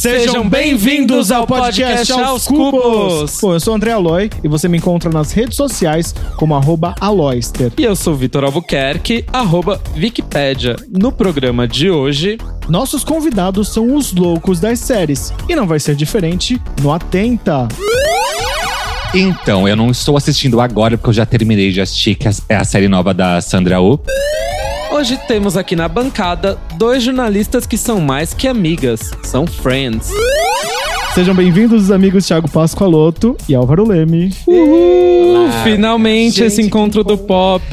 Sejam bem-vindos ao podcast Aos Cubos. Bom, eu sou o André Aloy e você me encontra nas redes sociais como arroba Aloyster. E eu sou o Vitor Albuquerque, arroba Wikipédia. No programa de hoje, Nossos convidados são os loucos das séries e não vai ser diferente no Atenta. Então, eu não estou assistindo agora porque eu já terminei de assistir, que é a série nova da Sandra Oh. Hoje temos aqui na bancada dois jornalistas que são mais que amigas, são friends. Sejam bem-vindos os amigos Thiago Pascoaloto e Álvaro Leme. Uhul! Finalmente esse encontro do pop.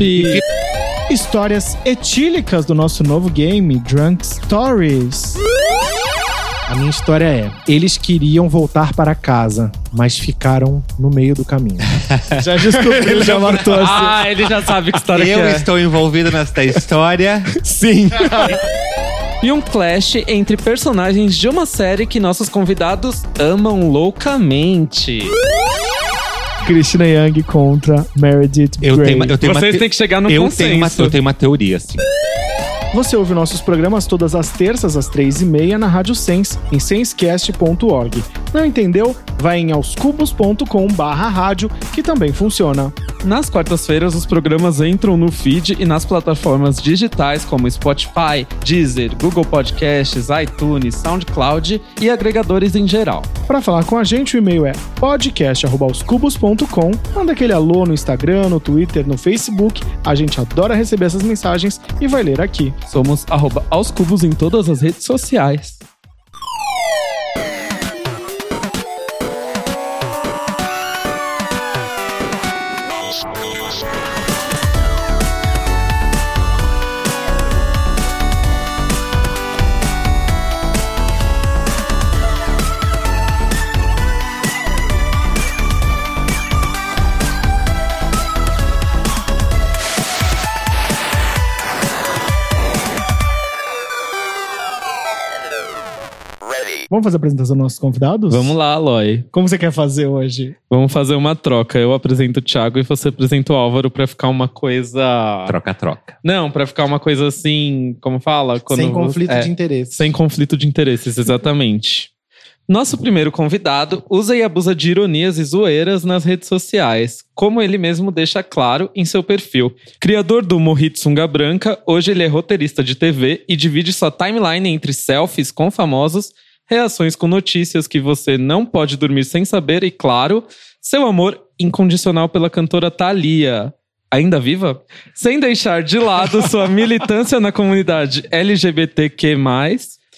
Histórias etílicas do nosso novo game, Drunk Stories. A minha história é: eles queriam voltar para casa, mas ficaram no meio do caminho. Já descobriu, já matou assim. Ah, ele já sabe que história Eu que é. estou envolvido nesta história. Sim. E um clash entre personagens de uma série que nossos convidados amam loucamente. Christina Young contra Meredith Eu Grey. tenho, uma- eu tenho Vocês te- têm que chegar no eu consenso. tenho, uma, eu tenho uma teoria, assim. Você ouve nossos programas todas as terças às três e meia na Rádio Sense, em sensecast.org. Não entendeu? Vai em aoscubos.com barra rádio, que também funciona. Nas quartas-feiras, os programas entram no feed e nas plataformas digitais como Spotify, Deezer, Google Podcasts, iTunes, SoundCloud e agregadores em geral. Para falar com a gente, o e-mail é podcast.aoscubos.com. Manda aquele alô no Instagram, no Twitter, no Facebook. A gente adora receber essas mensagens e vai ler aqui. Somos arroba aos cubos em todas as redes sociais. Vamos fazer a apresentação dos nossos convidados? Vamos lá, Aloy. Como você quer fazer hoje? Vamos fazer uma troca. Eu apresento o Thiago e você apresenta o Álvaro pra ficar uma coisa. Troca-troca. Não, pra ficar uma coisa assim, como fala? Quando Sem conflito é, de interesse. Sem conflito de interesses, exatamente. Nosso primeiro convidado usa e abusa de ironias e zoeiras nas redes sociais, como ele mesmo deixa claro em seu perfil. Criador do Morrito Sunga Branca, hoje ele é roteirista de TV e divide sua timeline entre selfies com famosos, reações com notícias que você não pode dormir sem saber e, claro, seu amor incondicional pela cantora Thalia. Ainda viva? Sem deixar de lado sua militância na comunidade LGBTQ+,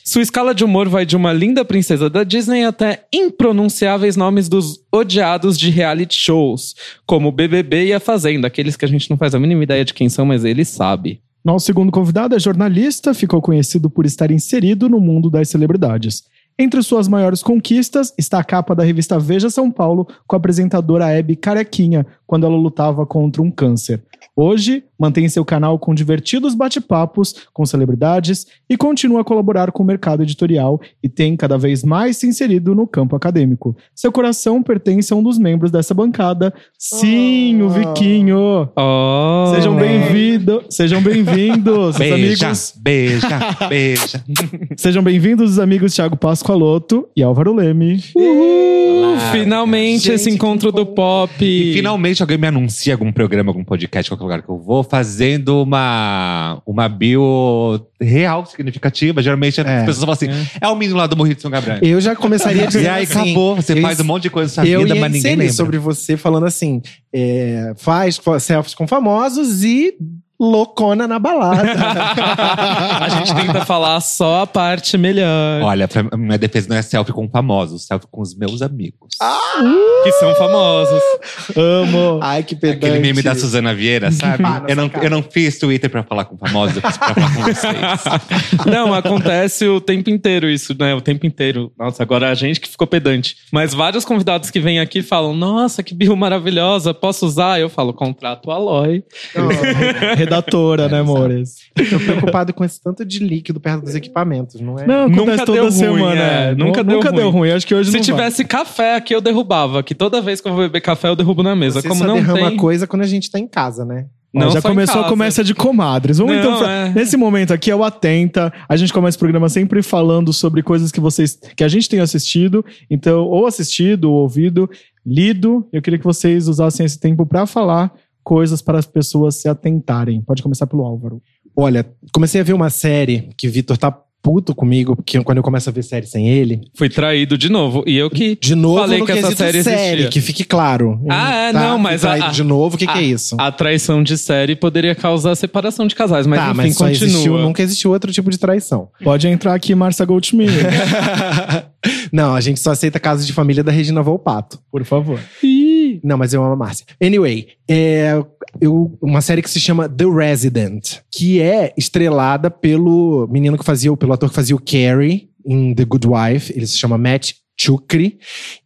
sua escala de humor vai de uma linda princesa da Disney até impronunciáveis nomes dos odiados de reality shows, como o BBB e a Fazenda, aqueles que a gente não faz a mínima ideia de quem são, mas ele sabe. Nosso segundo convidado é jornalista, ficou conhecido por estar inserido no mundo das celebridades. Entre suas maiores conquistas está a capa da revista Veja São Paulo com a apresentadora Hebe Carequinha, quando ela lutava contra um câncer. Hoje, mantém seu canal com divertidos bate-papos com celebridades e continua a colaborar com o mercado editorial e tem cada vez mais se inserido no campo acadêmico. Seu coração pertence a um dos membros dessa bancada. Sim, o Oh. Viquinho! Oh, Sejam bem-vindos, sejam bem-vindos, amigos. beija, beija. Sejam bem-vindos os amigos Thiago Pascoaloto e Álvaro Leme. Olá, Finalmente Gente, esse encontro do pop. E finalmente alguém me anuncia algum programa, algum podcast, qualquer lugar que eu vou, fazendo uma, uma bio real significativa. Geralmente É. as pessoas falam assim: é, o menino lá do Morrito de São Gabriel. Eu já começaria dizendo E aí assim, acabou, você eu faz um monte de coisa na vida, mas ninguém lembra. sobre você falando assim, é, faz selfies com famosos e loucona na balada. A gente tenta falar só a parte melhor. Olha, pra minha defesa não é selfie com famosos, selfie com os meus amigos. Que são famosos. Amo. Ai, que pedante. Aquele meme da Suzana Vieira, sabe? Ah, eu, não, cara. eu não fiz Twitter pra falar com famosos, eu fiz pra falar com vocês. Não, acontece o tempo inteiro isso, né? O tempo inteiro. Nossa, agora a gente que ficou pedante. Mas vários convidados que vêm aqui falam: Nossa, que bio maravilhosa, posso usar? Eu falo: Contrato Aloy. Oh, Redatora, né, amores? tô preocupado com esse tanto de líquido perto dos equipamentos, não é? Não, Nunca toda deu ruim, semana. é. é. Nunca deu nunca ruim. deu ruim. Acho que hoje Se não tivesse café aqui, eu derrubava. Que toda vez que eu vou beber café, eu derrubo na mesa. Você Como só não derrama tem. coisa quando a gente tá em casa, né? Ó, Não já começou a começa de comadres. Vamos Não, então. pra- é. Nesse momento aqui é o Atenta. A gente começa o programa sempre falando sobre coisas que vocês. que a gente tem assistido. Então, ou assistido, ou ouvido, lido. Eu queria que vocês usassem esse tempo pra falar coisas para as pessoas se atentarem. Pode começar pelo Álvaro. Olha, comecei a ver uma série que o Vitor tá puto comigo, porque quando eu começo a ver série sem ele. Fui traído de novo. E eu que. De novo, Falei no que essa série existia. que fique claro. Ah, é, Tá? não, mas a- traído a- de novo, o que, que é isso? A traição de série poderia causar separação de casais, mas tá, enfim, mas só continua. existiu, nunca existiu outro tipo de traição. Pode entrar aqui, Márcia Goldschmidt, não, a gente só aceita casos de família da Regina Volpato. por favor. Ih, Não, mas eu amo a Márcia. Anyway, é eu, uma série que se chama The Resident, que é estrelada pelo menino que fazia, pelo ator que fazia o Carrie em The Good Wife. Ele se chama Matt Chukri.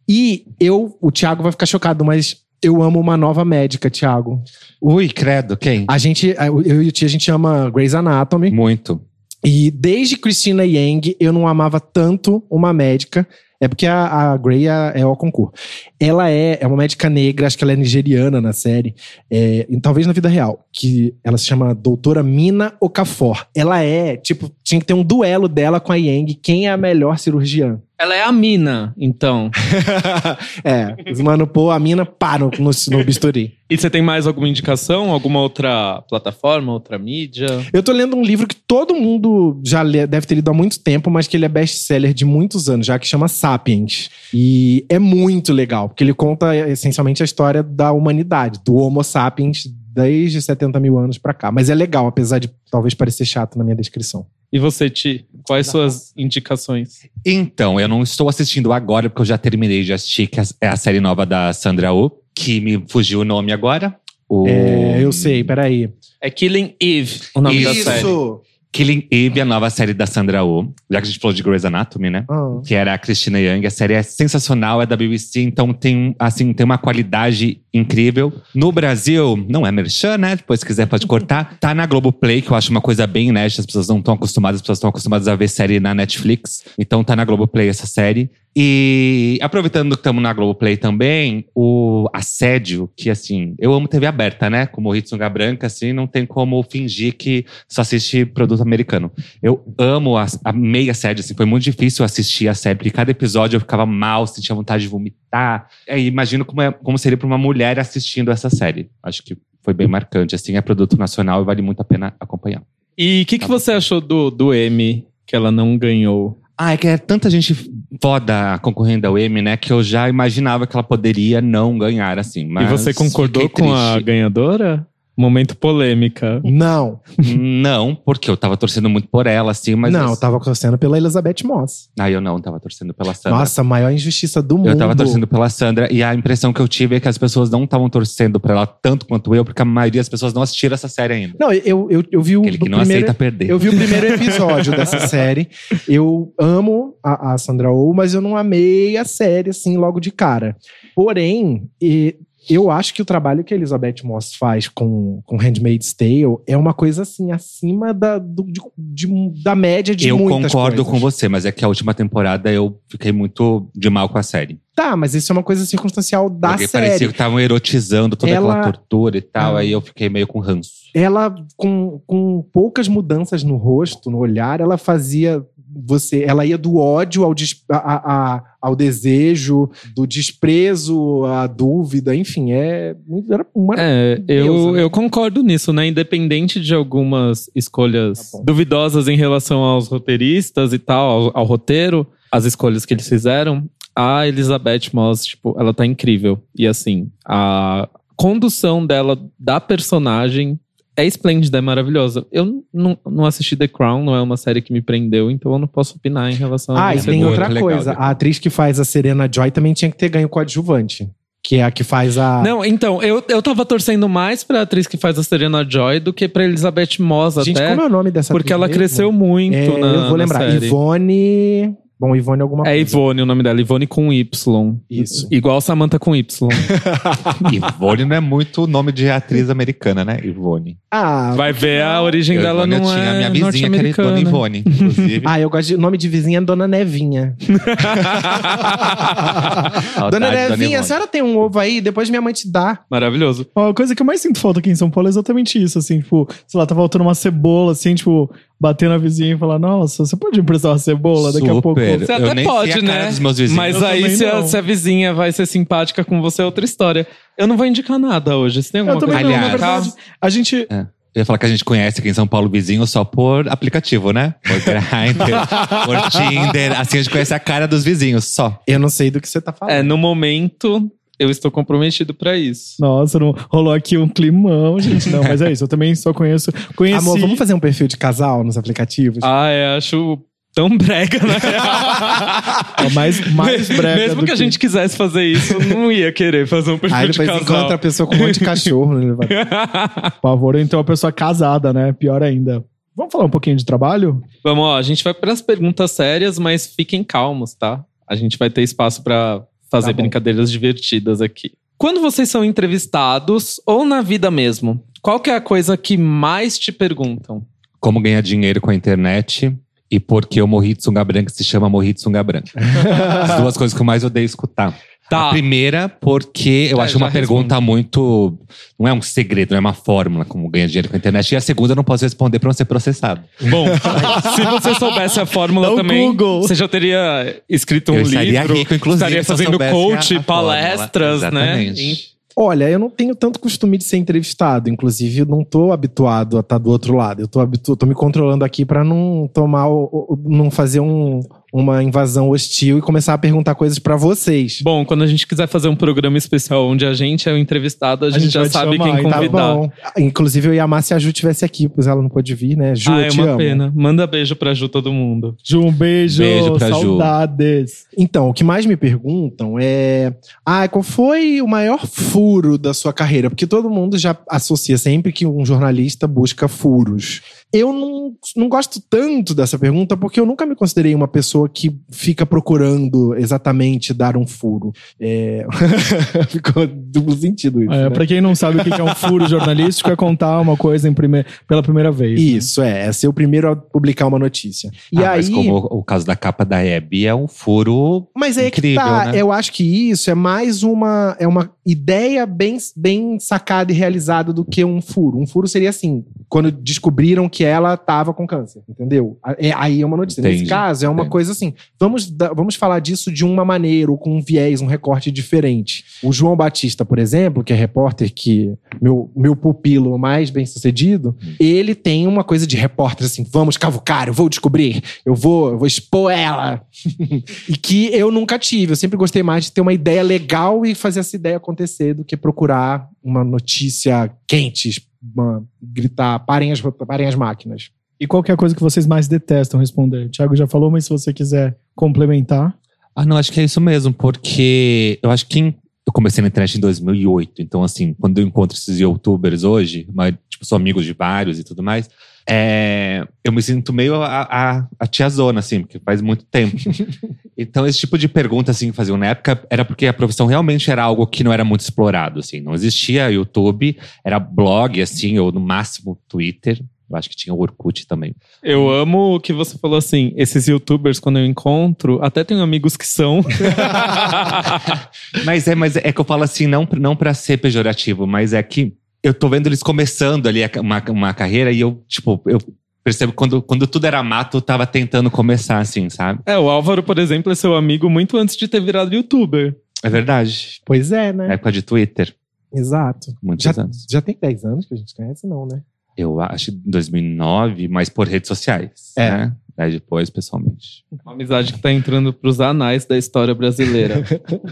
E eu, o Thiago vai ficar chocado, mas eu amo uma nova médica, Thiago. Ui, credo, quem? A gente, eu e o Tia, a gente ama Grey's Anatomy. Muito. E desde Christina Yang, eu não amava tanto uma médica. É porque a, a Grey é, é o concurso. Ela é, é uma médica negra, acho que ela é nigeriana na série, é, e talvez na vida real, que ela se chama Doutora Mina Okafor. Ela é, tipo, tinha que ter um duelo dela com a Yang, quem é a melhor cirurgiã. ela é a mina, então. é, os mano pô a mina pá no, no, no bisturi. E você tem mais alguma indicação? Alguma outra plataforma, outra mídia? Eu tô lendo um livro que todo mundo já lê- deve ter lido há muito tempo, mas que ele é best-seller de muitos anos, já que chama Sapiens. E é muito legal, porque ele conta essencialmente a história da humanidade, do Homo sapiens, desde 70 mil anos pra cá. Mas é legal, apesar de talvez parecer chato na minha descrição. E você, Ti? Quais suas indicações? Então, eu não estou assistindo agora, porque eu já terminei de assistir, que é a série nova da Sandra Oh, que me fugiu o nome agora. O... É, eu sei, peraí. É Killing Eve, o nome da Isso. Killing Eve, a nova série da Sandra Oh. Já que a gente falou de Grey's Anatomy, né? Ah. que era a Christina Young. A série é sensacional, é da BBC, então tem, assim, tem uma qualidade incrível. No Brasil, não é merchan, né? Depois, se quiser, pode cortar. Tá na Globoplay, que eu acho uma coisa bem inédita. As pessoas não estão acostumadas, as pessoas estão acostumadas a ver série na Netflix. Então tá na Globoplay essa série. E aproveitando que estamos na Globoplay também, o Assédio, que assim, eu amo TV aberta, né? Como o Hitsunga Branca, assim, não tem como fingir que só assiste produto americano. Eu amo a, a meia série, assim, foi muito difícil assistir a série, porque cada episódio eu ficava mal, sentia vontade de vomitar. É, imagino como, é, como seria para uma mulher assistindo essa série. Acho que foi bem marcante, assim, é produto nacional e vale muito a pena acompanhar. E o que, que você achou do, do M que ela não ganhou? Ah, é que é tanta gente foda concorrendo ao Emmy, né, que eu já imaginava que ela poderia não ganhar, assim. Mas e você concordou com a ganhadora? Momento polêmica. Não, Não, porque eu tava torcendo muito por ela, assim, mas. não, eu tava torcendo pela Elizabeth Moss. Ah, eu não, tava torcendo pela Sandra. Nossa, a maior injustiça do mundo. Eu tava torcendo pela Sandra e a impressão que eu tive é que as pessoas não estavam torcendo pra ela tanto quanto eu, porque a maioria das pessoas não assistiram essa série ainda. Não, eu, eu, eu vi o Aquele que não primeiro, aceita perder. Eu vi o primeiro episódio dessa série. Eu amo a, a Sandra Oh, mas eu não amei a série, assim, logo de cara. Porém, e- eu acho que o trabalho que a Elizabeth Moss faz com, com Handmaid's Tale é uma coisa, assim, acima da, do- de- de- da média de eu muitas concordo coisas. com você, mas é que a última temporada eu fiquei muito de mal com a série. Tá, mas isso é uma coisa circunstancial da porque série. parecia que estavam erotizando toda Ela- aquela tortura e tal, Ah. aí eu fiquei meio com ranço. ela com, com poucas mudanças no rosto, no olhar, ela fazia você, ela ia do ódio ao, des- a- a- ao desejo, do desprezo à dúvida, enfim, é era uma É, eu, né? eu concordo nisso, né? Independente de algumas escolhas Tá duvidosas em relação aos roteiristas e tal, ao, ao roteiro, as escolhas que eles fizeram, a Elizabeth Moss, tipo, ela tá incrível. E assim, a condução dela, da personagem, é esplêndida, é maravilhosa. Eu não, não assisti The Crown, não é uma série que me prendeu, então eu não posso opinar em relação a Ah, e isso. tem boa, outra legal, coisa. né? A atriz que faz a Serena Joy também tinha que ter ganho coadjuvante. Que é a que faz a. Não, então, eu, eu tava torcendo mais pra atriz que faz a Serena Joy do que pra Elizabeth Moss Gente, até. como é o nome dessa Porque atriz ela mesmo? cresceu muito É, na Eu vou na lembrar. série. Ivone. Bom, Ivone alguma É coisa. Ivone o nome dela, Ivone com Y. Isso. Igual Samantha com Y. Ivone não é muito nome de atriz americana, né? Ivone. Ah, Vai ver a origem Eu, dela Ivone, não eu tinha é minha vizinha que era Dona. Ivone, inclusive. ah, eu gosto de. O nome de vizinha é Dona Nevinha. Dona Nevinha, a Ivone. senhora tem um ovo aí? Depois minha mãe te dá. Maravilhoso. Ó, A coisa que eu mais sinto falta aqui em São Paulo é exatamente isso, assim, tipo, sei lá, tá faltando uma cebola, assim, tipo, bater na vizinha e falar, nossa, você pode emprestar uma cebola daqui a pouco? Você Eu até nem sei pode, a cara né? dos meus vizinhos. Mas Eu aí, se a, se a vizinha vai ser simpática com você, é outra história. Eu não vou indicar nada hoje. Você tem alguma Eu também coisa não, na verdade. A gente. Eu ia falar que a gente conhece aqui em São Paulo vizinho só por aplicativo, né? Por Grindr, por Tinder. Assim a gente conhece a cara dos vizinhos, só. Eu não sei do que você tá falando. É, no momento, eu estou comprometido pra isso. Nossa, não rolou aqui um climão, gente. Não, mas é isso. Eu também só conheço. Conheci. Amor, vamos fazer um perfil de casal nos aplicativos? Ah, é, acho tão brega, né? É mais, mais breve. Mesmo que a gente quisesse fazer isso, eu não ia querer fazer um perfil Aí de depois casal. encontra a pessoa com um monte de cachorro no elevador. Por favor, então a pessoa casada, né? Pior ainda. Vamos falar um pouquinho de trabalho? Vamos, ó, a gente vai para as perguntas sérias, mas fiquem calmos, tá? A gente vai ter espaço pra fazer Tá brincadeiras divertidas aqui. Quando vocês são entrevistados ou na vida mesmo, qual que é a coisa que mais te perguntam? Como ganhar dinheiro com a internet e por que o morri de sunga branca se chama morri de sunga branca. As duas coisas que eu mais odeio escutar. Tá. A primeira, porque eu É, acho uma pergunta muito. Não é um segredo, não é uma fórmula como ganhar dinheiro com a internet. E a segunda eu não posso responder pra não ser processado. Bom, se você soubesse a fórmula Dá o também, Google. você já teria escrito um eu estaria livro, rico, inclusive. estaria fazendo coach, a- a fórmula. palestras, né? Exatamente. Olha, eu não tenho tanto costume de ser entrevistado. Inclusive, eu não tô habituado a estar do outro lado. Eu tô, habitu tô me controlando aqui pra não tomar, o- o- não fazer um- uma invasão hostil e começar a perguntar coisas pra vocês. Bom, quando a gente quiser fazer um programa especial onde a gente é o entrevistado, a gente, gente já sabe chamar, quem? Tá convidar. bom. Inclusive, eu ia amar se a Ju tivesse aqui, pois ela não pôde vir, né? Ju, ah, eu é te uma amo. pena. Manda beijo pra Ju todo mundo. Ju, um beijo. Beijo pra Ju. saudades. Então, o que mais me perguntam é: ah, qual foi o maior furo da sua carreira? Porque todo mundo já associa sempre que um jornalista busca furos. Eu não, não gosto tanto dessa pergunta porque eu nunca me considerei uma pessoa que fica procurando exatamente dar um furo. É... Ficou duplo sentido isso. É, né? Pra quem não sabe o que é um furo jornalístico, é contar uma coisa em prime- pela primeira vez. né? Isso, é. É ser o primeiro a publicar uma notícia. E Ah, aí. Mas como o o caso da capa da Hebe é um furo. Mas é Incrível, que tá. né? Eu acho que isso é mais uma, é uma ideia bem, bem sacada e realizada do que um furo. Um furo seria assim, quando descobriram que ela tava com câncer, entendeu? É, aí é uma notícia. Nesse Entendi, caso, é uma entendi. coisa assim. Vamos, vamos falar disso de uma maneira, ou com um viés, um recorte diferente. O João Batista, por exemplo, que é repórter, que meu, meu pupilo mais bem sucedido, ele tem uma coisa de repórter assim: vamos cavucar, eu vou descobrir, eu vou, eu vou expor ela. e que eu nunca tive. Eu sempre gostei mais de ter uma ideia legal e fazer essa ideia acontecer do que procurar uma notícia quente, uma- gritar, parem as, parem as máquinas. E qual que é a coisa que vocês mais detestam responder? O Thiago já falou, mas se você quiser complementar. Ah, não, acho que é isso mesmo, porque eu acho que em- eu comecei na internet em 2008, então assim, quando eu encontro esses youtubers hoje, mas, tipo, sou amigos de vários e tudo mais, é, eu me sinto meio a, a, a tiazona, assim, porque faz muito tempo. então, esse tipo de pergunta, assim, que faziam na época, era porque a profissão realmente era algo que não era muito explorado, assim. Não existia YouTube, era blog, assim, ou no máximo Twitter. Eu acho que tinha o Orkut também. Eu amo que você falou assim, esses youtubers, quando eu encontro, até tenho amigos que são. Mas é, mas é que eu falo assim, não, não para ser pejorativo, mas é que eu tô vendo eles começando ali uma, uma carreira e eu, tipo, eu percebo que quando, quando tudo era mato, eu tava tentando começar, assim, sabe? é, o Álvaro, por exemplo, é seu amigo muito antes de ter virado youtuber. É verdade. Pois é, né? Na época de Twitter, Exato. muitos Já, anos. já tem 10 anos que a gente se conhece, não, né? Eu acho que 2009, mas por redes sociais, É. né? Daí depois, pessoalmente. Uma amizade que tá entrando pros anais da história brasileira.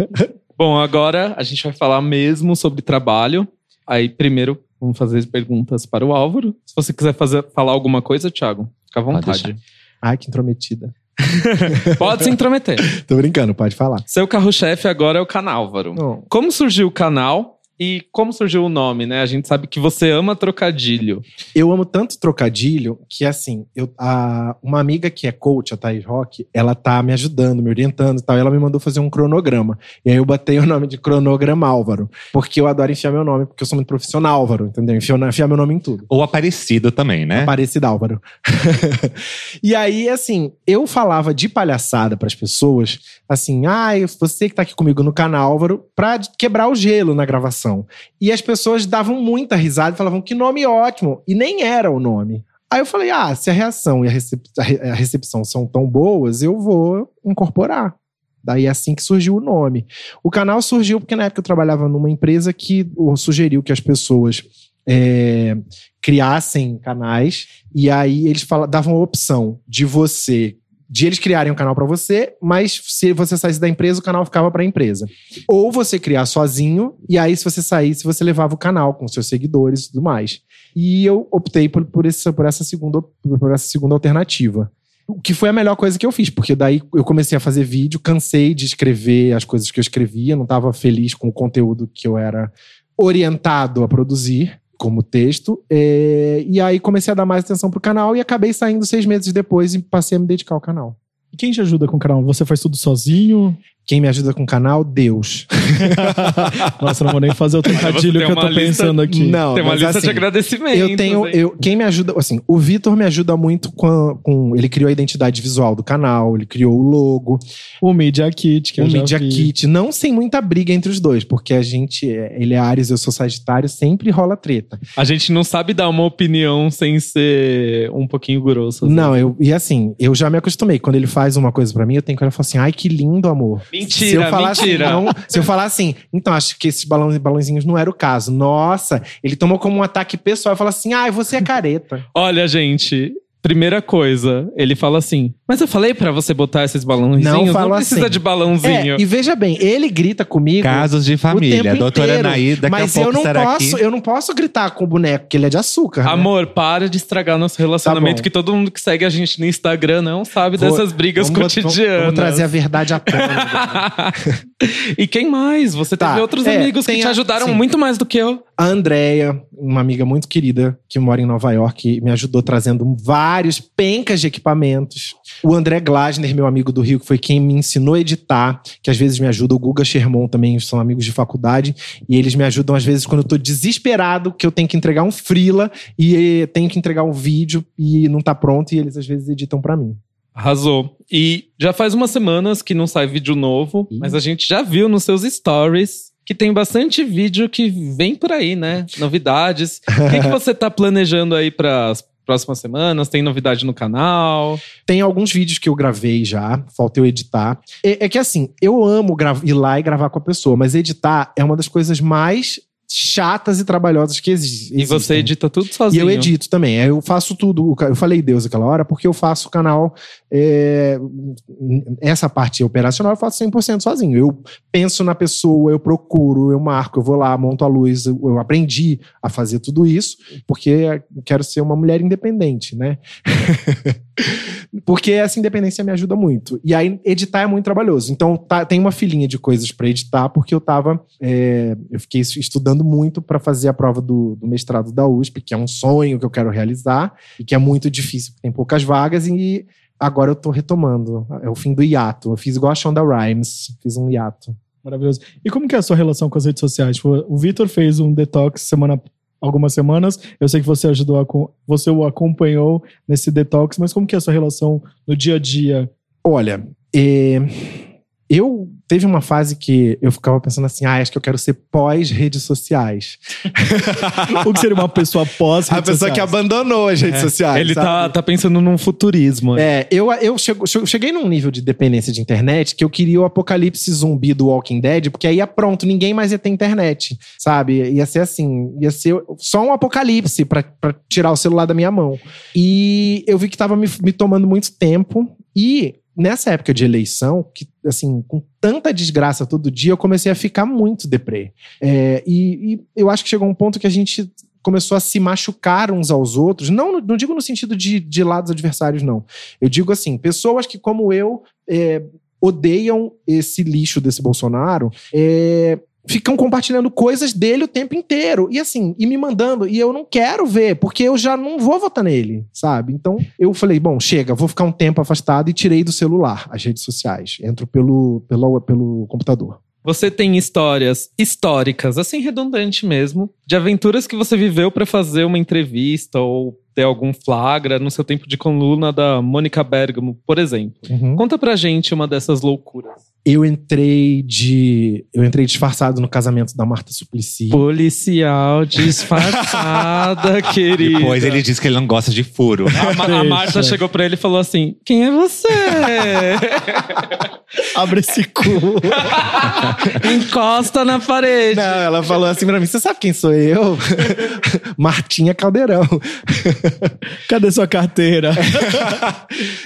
Bom, agora a gente vai falar mesmo sobre trabalho. Aí, primeiro, vamos fazer as perguntas para o Álvaro. Se você quiser fazer, falar alguma coisa, Thiago, fica à vontade. Ai, que intrometida. Pode se intrometer. Tô brincando, pode falar. Seu carro-chefe agora é o canal, Álvaro. Não. Como surgiu o canal E como surgiu o nome, né? A gente sabe que você ama trocadilho. Eu amo tanto trocadilho que, assim, eu, a, uma amiga que é coach, a Thaís Rock, ela tá me ajudando, me orientando e tal. E ela me mandou fazer um cronograma. E aí eu botei o nome de cronograma Álvaro. Porque eu adoro enfiar meu nome, porque eu sou muito profissional, Álvaro, entendeu? Enfiar, enfiar meu nome em tudo. Ou Aparecido também, né? Aparecido Álvaro. e aí, assim, eu falava de palhaçada pras pessoas, assim, ah, você que tá aqui comigo no canal, Álvaro, pra quebrar o gelo na gravação. E as pessoas davam muita risada e falavam que nome ótimo. E nem era o nome. Aí eu falei, ah, se a reação e a, recep a re- a recepção são tão boas, eu vou incorporar. Daí é assim que surgiu o nome. O canal surgiu porque na época eu trabalhava numa empresa que sugeriu que as pessoas é, criassem canais e aí eles fala, davam a opção de você de eles criarem um canal pra você, mas se você saísse da empresa, o canal ficava pra empresa. Ou você criar sozinho, e aí se você saísse, você levava o canal com seus seguidores e tudo mais. E eu optei por, por, essa, por, essa, segunda, por essa segunda alternativa. O que foi a melhor coisa que eu fiz, porque daí eu comecei a fazer vídeo, cansei de escrever as coisas que eu escrevia, não estava feliz com o conteúdo que eu era orientado a produzir como texto. é, e aí comecei a dar mais atenção pro canal e acabei saindo seis meses depois e passei a me dedicar ao canal. E quem te ajuda com o canal? Você faz tudo sozinho? Quem me ajuda com o canal? Deus. Nossa, não vou nem fazer o trocadilho que eu tô lista- pensando aqui. Não, Tem uma mas lista assim, de agradecimentos. Eu tenho. hein? Eu, quem me ajuda, assim, o Vitor me ajuda muito com, com. Ele criou a identidade visual do canal, ele criou o logo, O Media Kit, que eu o Media vi. Kit. Não sem muita briga entre os dois, porque a gente. é- Ele é Ares, eu sou Sagitário, sempre rola treta. A gente não sabe dar uma opinião sem ser um pouquinho grosso. assim. Não, eu. E assim, eu já me acostumei. Quando ele faz uma coisa pra mim, eu tenho que olhar e falar assim: ai, que lindo, amor. Se Mentira, eu falar assim, mentira. não- se eu falar assim, então acho que esses balões, balãozinhos não era o caso. Nossa, ele tomou como um ataque pessoal e fala assim: ai, você é careta. Olha, gente, primeira coisa, ele fala assim: Mas eu falei pra você botar esses balãozinhos? Não Não, precisa assim. de balãozinho. É, e veja bem, ele grita comigo. Casos de família. Doutora inteiro. Anaí, daqui mas a pouco eu não estará posso, aqui. eu não posso gritar com o boneco, que ele é de açúcar. né? Amor, para de estragar nosso relacionamento, bom. que todo mundo que segue a gente no Instagram não sabe Vou- dessas brigas Vamos- cotidianas. Vamos, vamos trazer a verdade à tona. e quem mais? Você Tá, teve outros é, amigos que tem te a- ajudaram sim. muito mais do que eu. a Andrea, uma amiga muito querida que mora em Nova York, me ajudou trazendo vários pencas de equipamentos. O André Glasner, meu amigo do Rio, que foi quem me ensinou a editar, que às vezes me ajuda. O Guga Sherman também são amigos de faculdade. E eles me ajudam, às vezes, quando eu tô desesperado, que eu tenho que entregar um freela e tenho que entregar um vídeo e não tá pronto, e eles às vezes editam pra mim. Arrasou. E já faz umas semanas que não sai vídeo novo, Ih. mas a gente já viu nos seus stories que tem bastante vídeo que vem por aí, né? Novidades. O que, que você tá planejando aí para as próximas semanas? Tem novidade no canal? Tem alguns vídeos que eu gravei já, falta eu editar. É, é que assim, eu amo ir lá e gravar com a pessoa, mas editar é uma das coisas mais chatas e trabalhosas que exi- existem. E você edita tudo E sozinho. eu edito também. Aí Eu faço tudo. Eu falei Deus aquela hora, porque eu faço o canal. É, essa parte operacional eu faço 100% sozinho. Eu penso na pessoa, eu procuro, eu marco, eu vou lá, monto a luz. Eu, aprendi a fazer tudo isso, porque quero ser uma mulher independente, né? porque essa independência me ajuda muito. E aí, editar é muito trabalhoso. Então, tá- tem uma filinha de coisas para editar, porque eu tava. é, eu fiquei estudando muito para fazer a prova do, do mestrado da USP, que é um sonho que eu quero realizar, e que é muito difícil, porque tem poucas vagas, e agora eu tô retomando. É o fim do hiato. Eu fiz igual a Shonda Rhimes, fiz um hiato. Maravilhoso. E como que é a sua relação com as redes sociais? Tipo, o Vitor fez um detox semana algumas semanas. Eu sei que você ajudou a, você o acompanhou nesse detox, mas como que é a sua relação no dia a dia? Olha, é, eu teve uma fase que eu ficava pensando assim, ah, acho que eu quero ser pós-redes sociais. O que seria uma pessoa pós a redes pessoa que sociais? abandonou as redes sociais. Ele sabe? tá, tá pensando num futurismo. É, eu, eu chego- che- cheguei num nível de dependência de internet que eu queria o apocalipse zumbi do Walking Dead, porque aí ia pronto, ninguém mais ia ter internet, sabe? Ia ser assim, ia ser só um apocalipse pra pra tirar o celular da minha mão. E eu vi que tava me, me tomando muito tempo e nessa época de eleição, que assim, com tanta desgraça todo dia, eu comecei a ficar muito deprê. É, e, e eu acho que chegou um ponto que a gente começou a se machucar uns aos outros. Não, não digo no sentido de, de lados adversários, não. Eu digo assim, pessoas que, como eu, é, odeiam esse lixo desse Bolsonaro, é, ficam compartilhando coisas dele o tempo inteiro. E assim, e me mandando. E eu não quero ver, porque eu já não vou votar nele, sabe? Então eu falei, bom, chega, vou ficar um tempo afastado e tirei do celular as redes sociais. Entro pelo, pelo, pelo computador. Você tem histórias históricas, assim redundante mesmo, de aventuras que você viveu para fazer uma entrevista ou ter algum flagra no seu tempo de coluna da Mônica Bergamo, por exemplo. Uhum. Conta pra gente uma dessas loucuras. Eu entrei de. Eu entrei disfarçado no casamento da Marta Suplicy. Policial disfarçada, querida. Depois ele diz que ele não gosta de furo. A, Ma- a Marta chegou pra ele e falou assim: Quem é você? Abre esse cu. Encosta na parede. Não, ela falou assim pra mim: Você sabe quem sou eu? Martinha Caldeirão. Cadê sua carteira?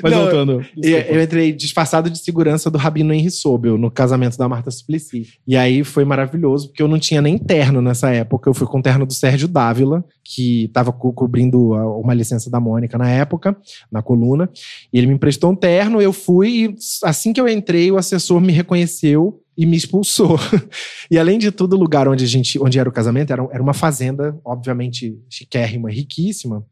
Mas Não, voltando. E eu entrei disfarçado de segurança do Rabino Henry Sobel no casamento da Marta Suplicy. E aí foi maravilhoso, porque eu não tinha nem terno nessa época. Eu fui com o terno do Sérgio Dávila, que estava co cobrindo uma licença da Mônica na época, na coluna. E ele me emprestou um terno, eu fui e assim que eu entrei, o assessor me reconheceu e me expulsou. e além de tudo, o lugar onde a gente, onde era o casamento, era, era uma fazenda, obviamente chiquérrima, riquíssima.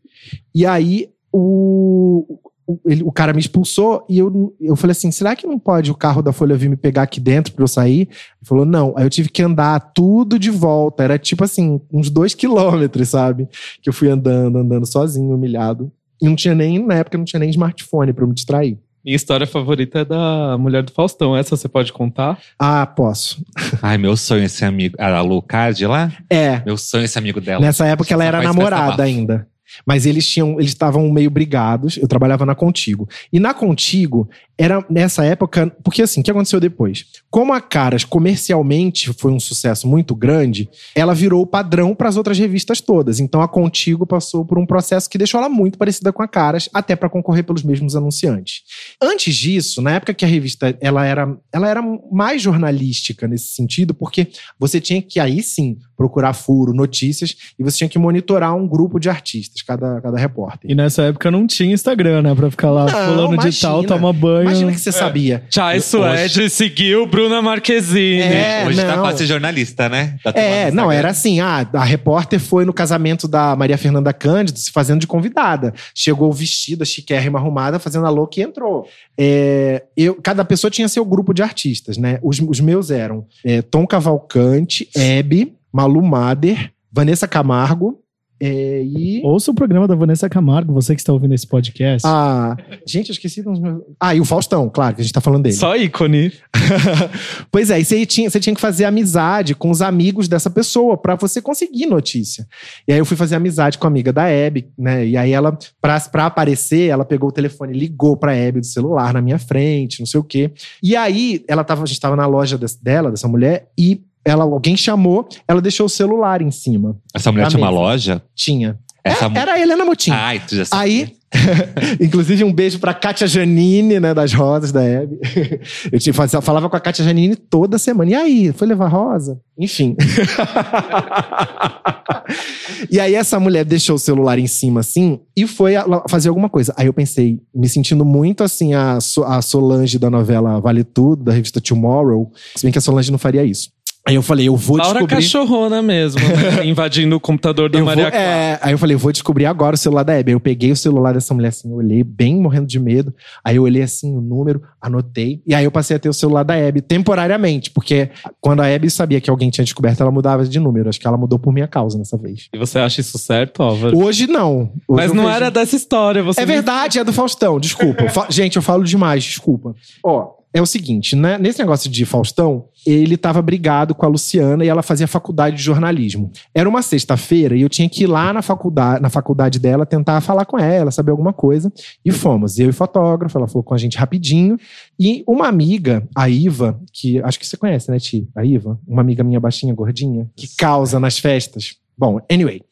E aí o, o, ele- o cara me expulsou e eu, eu falei assim: será que não pode o carro da Folha vir me pegar aqui dentro pra eu sair? Ele falou: não. Aí eu tive que andar tudo de volta. Era tipo assim, uns dois quilômetros, sabe? Que eu fui andando, andando sozinho, humilhado. E não tinha nem, na época, não tinha nem smartphone eu me distrair. Minha história favorita é da mulher do Faustão. Essa você pode contar? Ah, posso. Ai, meu sonho é esse amigo. A Lu Card lá? É. Meu sonho é esse amigo dela. Nessa época ela era namorada bafo. ainda. Mas eles tinham, eles estavam meio brigados. Eu trabalhava na Contigo. E na Contigo era nessa época, porque assim, o que aconteceu depois? Como a Caras comercialmente foi um sucesso muito grande, ela virou o padrão para as outras revistas todas. Então a Contigo passou por um processo que deixou ela muito parecida com a Caras, até para concorrer pelos mesmos anunciantes. Antes disso, na época que a revista ela era, ela era mais jornalística nesse sentido, porque você tinha que aí sim procurar furo, notícias e você tinha que monitorar um grupo de artistas, cada, cada repórter. E nessa época não tinha Instagram, né? Pra ficar lá Não, fulano de tal, toma banho. Imagina que você sabia. Chai Suede seguiu Bruna Marquezine. É, Hoje tá não. quase jornalista, né? Tá É, não, era assim, ah, a repórter foi no casamento da Maria Fernanda Cândido se fazendo de convidada. Chegou vestida, chiquérrima, arrumada, fazendo a louca e entrou. É, eu, cada pessoa tinha seu grupo de artistas, né? Os, os meus eram é, Tom Cavalcante, Hebe, Malu Mader, Vanessa Camargo é, e... Ouça o programa da Vanessa Camargo, você que está ouvindo esse podcast. Ah, gente, eu esqueci dos meus... Ah, e o Faustão, claro, que a gente tá falando dele. Só ícone. pois é, e você tinha, você tinha que fazer amizade com os amigos dessa pessoa pra você conseguir notícia. E aí eu fui fazer amizade com a amiga da Hebe, né? E aí ela, pra, pra aparecer, ela pegou o telefone, ligou pra Hebe do celular na minha frente, não sei o quê. E aí ela tava, a gente tava na loja dela, dessa mulher, e ela, alguém chamou, ela deixou o celular em cima. Essa mulher tinha uma loja? Tinha. Essa É, era a Helena Motim. Ai, tu já sabia. Aí, inclusive, um beijo pra Kátia Janine, né, das rosas da Hebe. Eu tinha, falava com a Kátia Janine toda semana. E aí, foi levar rosa? Enfim. e aí, essa mulher deixou o celular em cima, assim, e foi fazer alguma coisa. Aí eu pensei, me sentindo muito assim, a, a Solange da novela Vale Tudo, da revista Tomorrow. Se bem que a Solange não faria isso. Aí eu falei, eu vou Laura descobrir... Cachorrona mesmo, né? invadindo o computador da Eu Maria vou, Clara. é, aí eu falei, eu vou descobrir agora o celular da Hebe. Aí eu peguei o celular dessa mulher assim, eu olhei bem morrendo de medo. Aí eu olhei assim o número, anotei. E aí eu passei a ter o celular da Hebe temporariamente, porque quando a Hebe sabia que alguém tinha descoberto, ela mudava de número. Acho que ela mudou por minha causa nessa vez. E você acha isso certo, Álvaro? Hoje não. Hoje Mas não vejo- era dessa história. Você É verdade, é do Faustão, desculpa. Fa- Gente, eu falo demais, desculpa. Ó, é o seguinte, né? Nesse negócio de Faustão, ele tava brigado com a Luciana e ela fazia faculdade de jornalismo. Era uma sexta-feira e eu tinha que ir lá na faculdade, na faculdade dela tentar falar com ela, saber alguma coisa. E fomos, eu e fotógrafo, ela falou com a gente rapidinho. E uma amiga, a Iva, que acho que você conhece, né, Ti? A Iva, uma amiga minha baixinha, gordinha, que causa nas festas. Bom, anyway.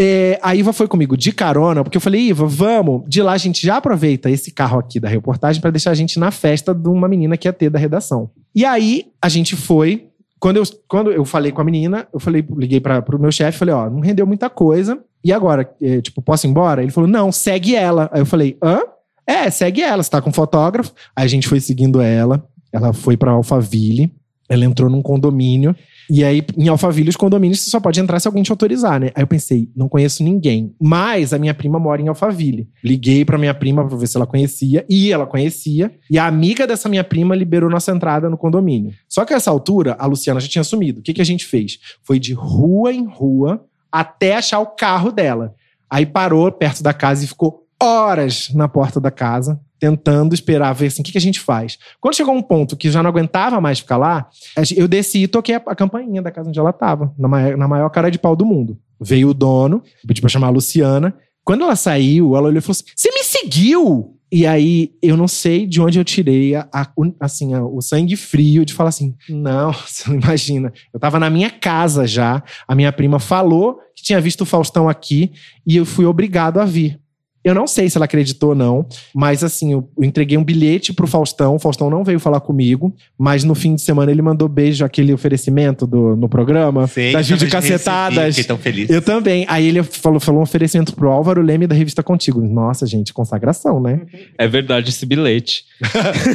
É, a Iva foi comigo de carona, porque eu falei, Iva, vamos. De lá a gente já aproveita esse carro aqui da reportagem para deixar a gente na festa de uma menina que ia ter da redação. E aí a gente foi. Quando eu, quando eu falei com a menina, eu falei, liguei para pro meu chefe, falei, ó, não rendeu muita coisa. E agora, É, tipo, posso ir embora? Ele falou, não, segue ela. Aí eu falei, hã? É, segue ela, você tá com fotógrafo. Aí a gente foi seguindo ela. Ela foi pra Alphaville. Ela entrou num condomínio. E aí, em Alphaville, os condomínios você só pode entrar se alguém te autorizar, né? Aí eu pensei, não conheço ninguém. Mas a minha prima mora em Alphaville. Liguei pra minha prima pra ver se ela conhecia. E ela conhecia. E a amiga dessa minha prima liberou nossa entrada no condomínio. Só que a essa altura, a Luciana já tinha sumido. O que, que a gente fez? Foi de rua em rua até achar o carro dela. Aí parou perto da casa e ficou horas na porta da casa, tentando esperar, ver assim, o que, que a gente faz. Quando chegou um ponto que já não aguentava mais ficar lá, eu desci e toquei a, a campainha da casa onde ela tava, na maior, na maior cara de pau do mundo. Veio o dono, pedi pra chamar a Luciana. Quando ela saiu, ela olhou e falou assim: Você me seguiu! E aí, eu não sei de onde eu tirei a, a- assim, a- o sangue frio de falar assim: Não, você não imagina. Eu tava na minha casa já, a minha prima falou que tinha visto o Faustão aqui e eu fui obrigado a vir. Eu não sei se ela acreditou ou não, mas assim, eu, entreguei um bilhete pro Faustão. O Faustão não veio falar comigo, mas no fim de semana ele mandou beijo, aquele oferecimento do, no programa, Sei, das videocacetadas. Fiquei tão feliz. Eu também. Aí ele falou, falou um oferecimento pro Álvaro Leme da revista Contigo. Nossa, gente, consagração, né? É verdade esse bilhete.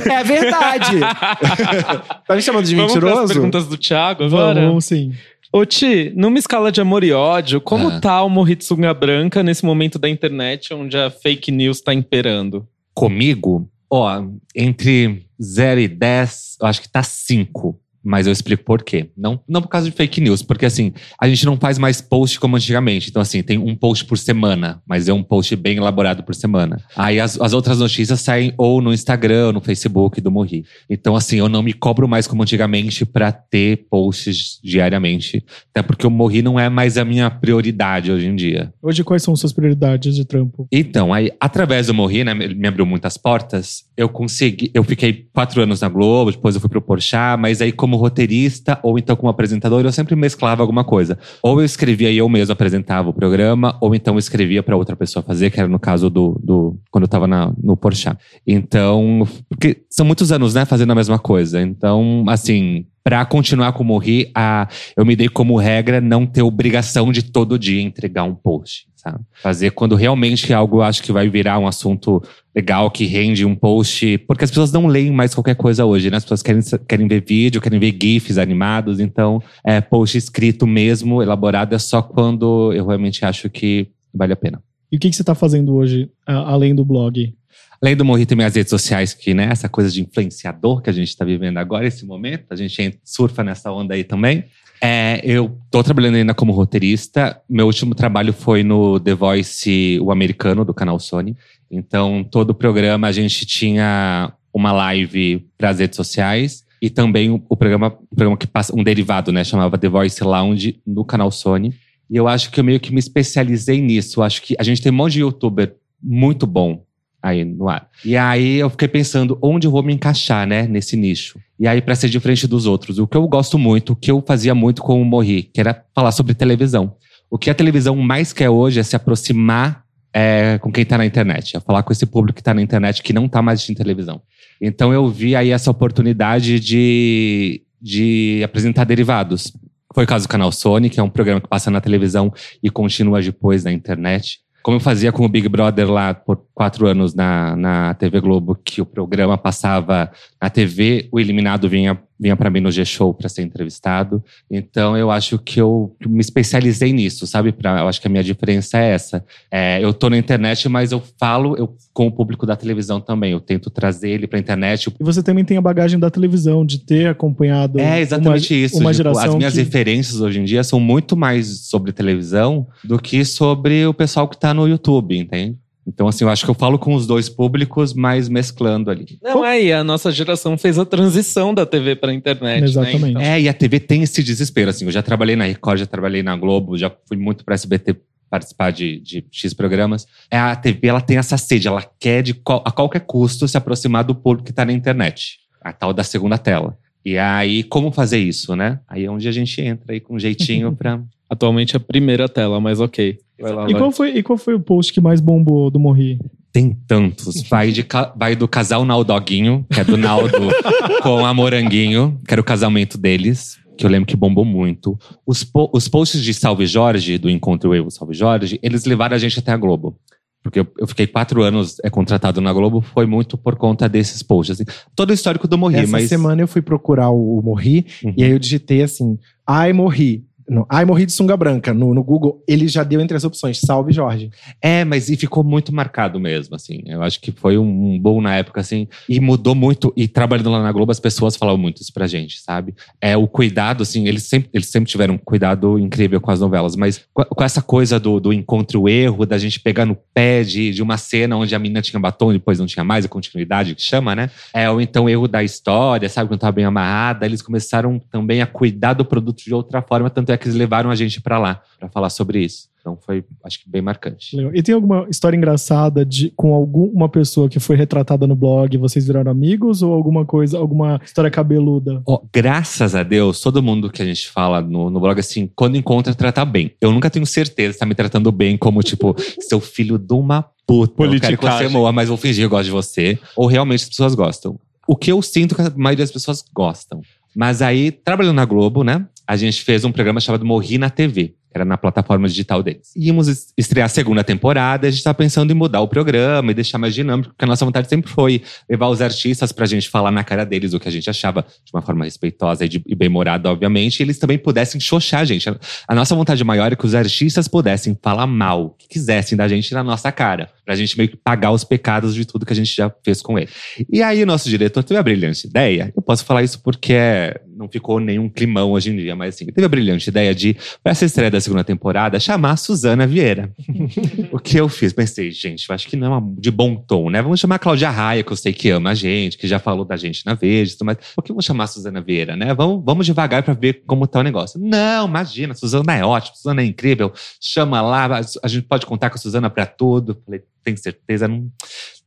É verdade! tá me chamando de Vamos mentiroso? perguntas do Thiago agora? Vamos, sim. Ô Ti, numa escala de amor e ódio, como Ah. tá o Morrit Sunga Branca nesse momento da internet onde a fake news tá imperando? Comigo, ó, entre 0 e 10, eu acho que tá 5. Mas eu explico por quê. Não, não por causa de fake news, porque assim, a gente não faz mais post como antigamente. Então, assim, tem um post por semana, mas é um post bem elaborado por semana. Aí as, as outras notícias saem ou no Instagram, ou no Facebook do Morri. Então, assim, eu não me cobro mais como antigamente pra ter posts diariamente. Até porque o Morri não é mais a minha prioridade hoje em dia. Hoje, quais são suas prioridades de trampo? Então, aí, através do Morri, né, me me abriu muitas portas. Eu consegui, eu fiquei quatro anos na Globo, depois eu fui pro Porchat, mas aí como roteirista ou então como apresentador, eu sempre mesclava alguma coisa. Ou eu escrevia e eu mesmo apresentava o programa, ou então escrevia para outra pessoa fazer, que era no caso do, do quando eu tava na, no Porchat. Então, porque são muitos anos, né, fazendo a mesma coisa. Então, assim, Pra continuar com o Morri, a, eu me dei como regra não ter obrigação de todo dia entregar um post, sabe? Fazer quando realmente algo eu acho que vai virar um assunto legal, que rende um post. Porque as pessoas não leem mais qualquer coisa hoje, né? As pessoas querem, querem ver vídeo, querem ver GIFs animados. Então, é, post escrito mesmo, elaborado, é só quando eu realmente acho que vale a pena. E o que, que você tá fazendo hoje, além do blog? Além do Morri, tem minhas redes sociais, que, né, essa coisa de influenciador que a gente está vivendo agora, esse momento, a gente surfa nessa onda aí também. É, eu tô trabalhando ainda como roteirista. Meu último trabalho foi no The Voice, o americano, do canal Sony. Então, todo o programa a gente tinha uma live para as redes sociais e também o, programa, o programa que passa, um derivado, né, chamava The Voice Lounge, no canal Sony. E eu acho que eu meio que me especializei nisso. Eu acho que a gente tem um monte de youtuber muito bom aí no ar. E aí eu fiquei pensando onde eu vou me encaixar, né, nesse nicho. E aí para ser diferente dos outros, o que eu gosto muito, o que eu fazia muito com o Morri, que era falar sobre televisão. O que a televisão mais quer hoje é se aproximar é, com quem tá na internet, é falar com esse público que tá na internet que não tá mais assistindo televisão. Então eu vi aí essa oportunidade de, de apresentar derivados. Foi o caso do canal Sony, que é um programa que passa na televisão e continua depois na internet. Como eu fazia com o Big Brother lá por quatro anos na, na TV Globo, que o programa passava na TV, o eliminado vinha, vinha para mim no G-Show para ser entrevistado. Então eu acho que eu me especializei nisso, sabe? Pra, eu acho que a minha diferença é essa. É, eu tô na internet, mas eu falo eu, com o público da televisão também. Eu tento trazer ele pra internet. E você também tem a bagagem da televisão, de ter acompanhado É exatamente uma, isso. uma tipo, geração as minhas que... referências hoje em dia são muito mais sobre televisão do que sobre o pessoal que tá no YouTube, entende? Então, assim, eu acho que eu falo com os dois públicos, mas mesclando ali. Não, é, e a nossa geração fez a transição da TV pra internet. Exatamente. Né? Então, É, e a TV tem esse desespero, assim. Eu já trabalhei na Record, já trabalhei na Globo, já fui muito pra SBT participar de, de X programas. É, a TV, ela tem essa sede, ela quer de qual- a qualquer custo se aproximar do público que tá na internet. A tal da segunda tela. E aí, como fazer isso, né? Aí é onde a gente entra aí com um jeitinho pra... Atualmente é a primeira tela, mas ok. Lá, E qual, foi, e qual foi o post que mais bombou do Morri? Tem tantos. Vai, de vai do casal Naldoguinho, que é do Naldo com a Moranguinho, que era o casamento deles, que eu lembro que bombou muito. Os, po- os posts de Salve Jorge, do Encontro Eu, Salve Jorge, eles levaram a gente até a Globo. porque eu, eu fiquei quatro anos é, contratado na Globo, foi muito por conta desses posts. Assim. Todo o histórico do Morri, Essa mas. semana eu fui procurar o, o Morri Uhum. e aí eu digitei assim, ai Morri. Não, ai Morri de sunga branca. No, no Google, ele já deu entre as opções, salve Jorge. É, mas e ficou muito marcado mesmo, assim. Eu acho que foi um, um bom na época, assim. E mudou muito. E trabalhando lá na Globo, as pessoas falavam muito isso pra gente, sabe? É o cuidado, assim, eles sempre, eles sempre tiveram um cuidado incrível com as novelas, mas com, com essa coisa do, do encontro erro, da gente pegar no pé de, de uma cena onde a menina tinha batom e depois não tinha mais, a continuidade que chama, né? É, ou então erro da história, sabe? Quando tava bem amarrada, eles começaram também a cuidar do produto de outra forma, tanto é que eles levaram a gente pra lá, pra falar sobre isso. Então foi, acho que, bem marcante. Legal. E tem alguma história engraçada de com alguma pessoa que foi retratada no blog, vocês viraram amigos ou alguma coisa, alguma história cabeluda? Ó, graças a Deus, todo mundo que a gente fala no, no blog, assim, quando encontra, trata bem. Eu nunca tenho certeza se tá me tratando bem, como, tipo, seu filho de uma puta. Eu quero que você Politicagem. moa, mas vou fingir que eu gosto de você. Ou realmente as pessoas gostam. O que eu sinto que a maioria das pessoas gostam. Mas aí, trabalhando na Globo, né? A gente fez um programa chamado Morri na TV. que Era na plataforma digital deles. Íamos es- estrear a segunda temporada, a gente tá pensando em mudar o programa e deixar mais dinâmico, porque a nossa vontade sempre foi levar os artistas pra gente falar na cara deles o que a gente achava de uma forma respeitosa e, de- e bem-humorada, obviamente, e eles também pudessem xoxar a gente. A, a nossa vontade maior é que os artistas pudessem falar mal, o que quisessem da gente na nossa cara, pra gente meio que pagar os pecados de tudo que a gente já fez com ele. E aí o nosso diretor teve a brilhante ideia, eu posso falar isso porque é- não ficou nenhum climão hoje em dia, mas assim, teve a brilhante ideia de, pra essa estreia da segunda temporada, chamar a Suzana Vieira. o que eu fiz? Pensei, gente, eu acho que não é de bom tom, né? Vamos chamar a Cláudia Raia, que eu sei que ama a gente, que já falou da gente na Veja mais. Por que vamos chamar a Suzana Vieira, né? Vamos, vamos devagar pra ver como tá o negócio. Não, imagina, a Suzana é ótima, a Suzana é incrível. Chama lá, a- gente pode contar com a Suzana pra tudo. Falei, tem certeza? Não,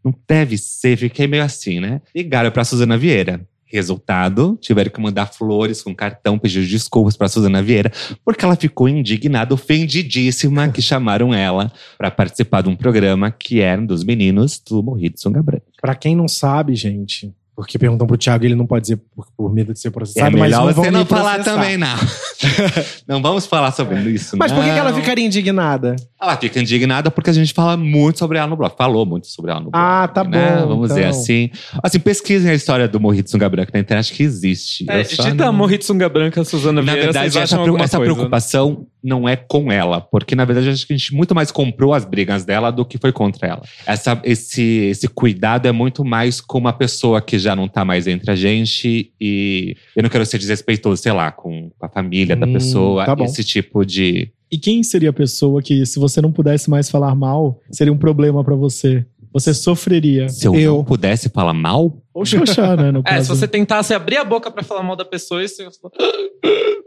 não deve ser. Fiquei meio assim, né? Ligaram pra Suzana Vieira. Resultado, tiveram que mandar flores com cartão pedindo desculpas pra Suzana Vieira, porque ela ficou indignada, ofendidíssima que chamaram ela pra participar de um programa que era dos meninos do Morri de Sunga Branca. Pra quem não sabe, gente, porque perguntam pro Thiago, ele não pode dizer por, por medo de ser É processado, mas melhor não você não falar processar. também, não. não vamos falar sobre isso, Mas por que, ela não. ficaria indignada? Ela fica indignada porque a gente fala muito sobre ela no blog. Falou muito sobre ela no blog. Ah, tá né? bom, Vamos dizer então. assim. Assim, pesquisem a história do Morri de Sunga Branca na internet, que existe. É, digita não- Morri de Sunga Branca, Suzana Na Vieira, verdade, vocês essa, acham preo- alguma essa coisa. preocupação não é com ela. Porque, na verdade, acho que a gente muito mais comprou as brigas dela do que foi contra ela. Essa, esse, esse cuidado é muito mais com uma pessoa que já não tá mais entre a gente. E eu não quero ser desrespeitoso, sei lá, com a família da Hum, pessoa. tá. Esse tipo de. E quem seria a pessoa que, se você não pudesse mais falar mal, seria um problema pra você? Você sofreria. Se eu, Eu. não pudesse falar mal, Ou xoxar, né? No É, se você tentasse abrir a boca pra falar mal da pessoa, isso eu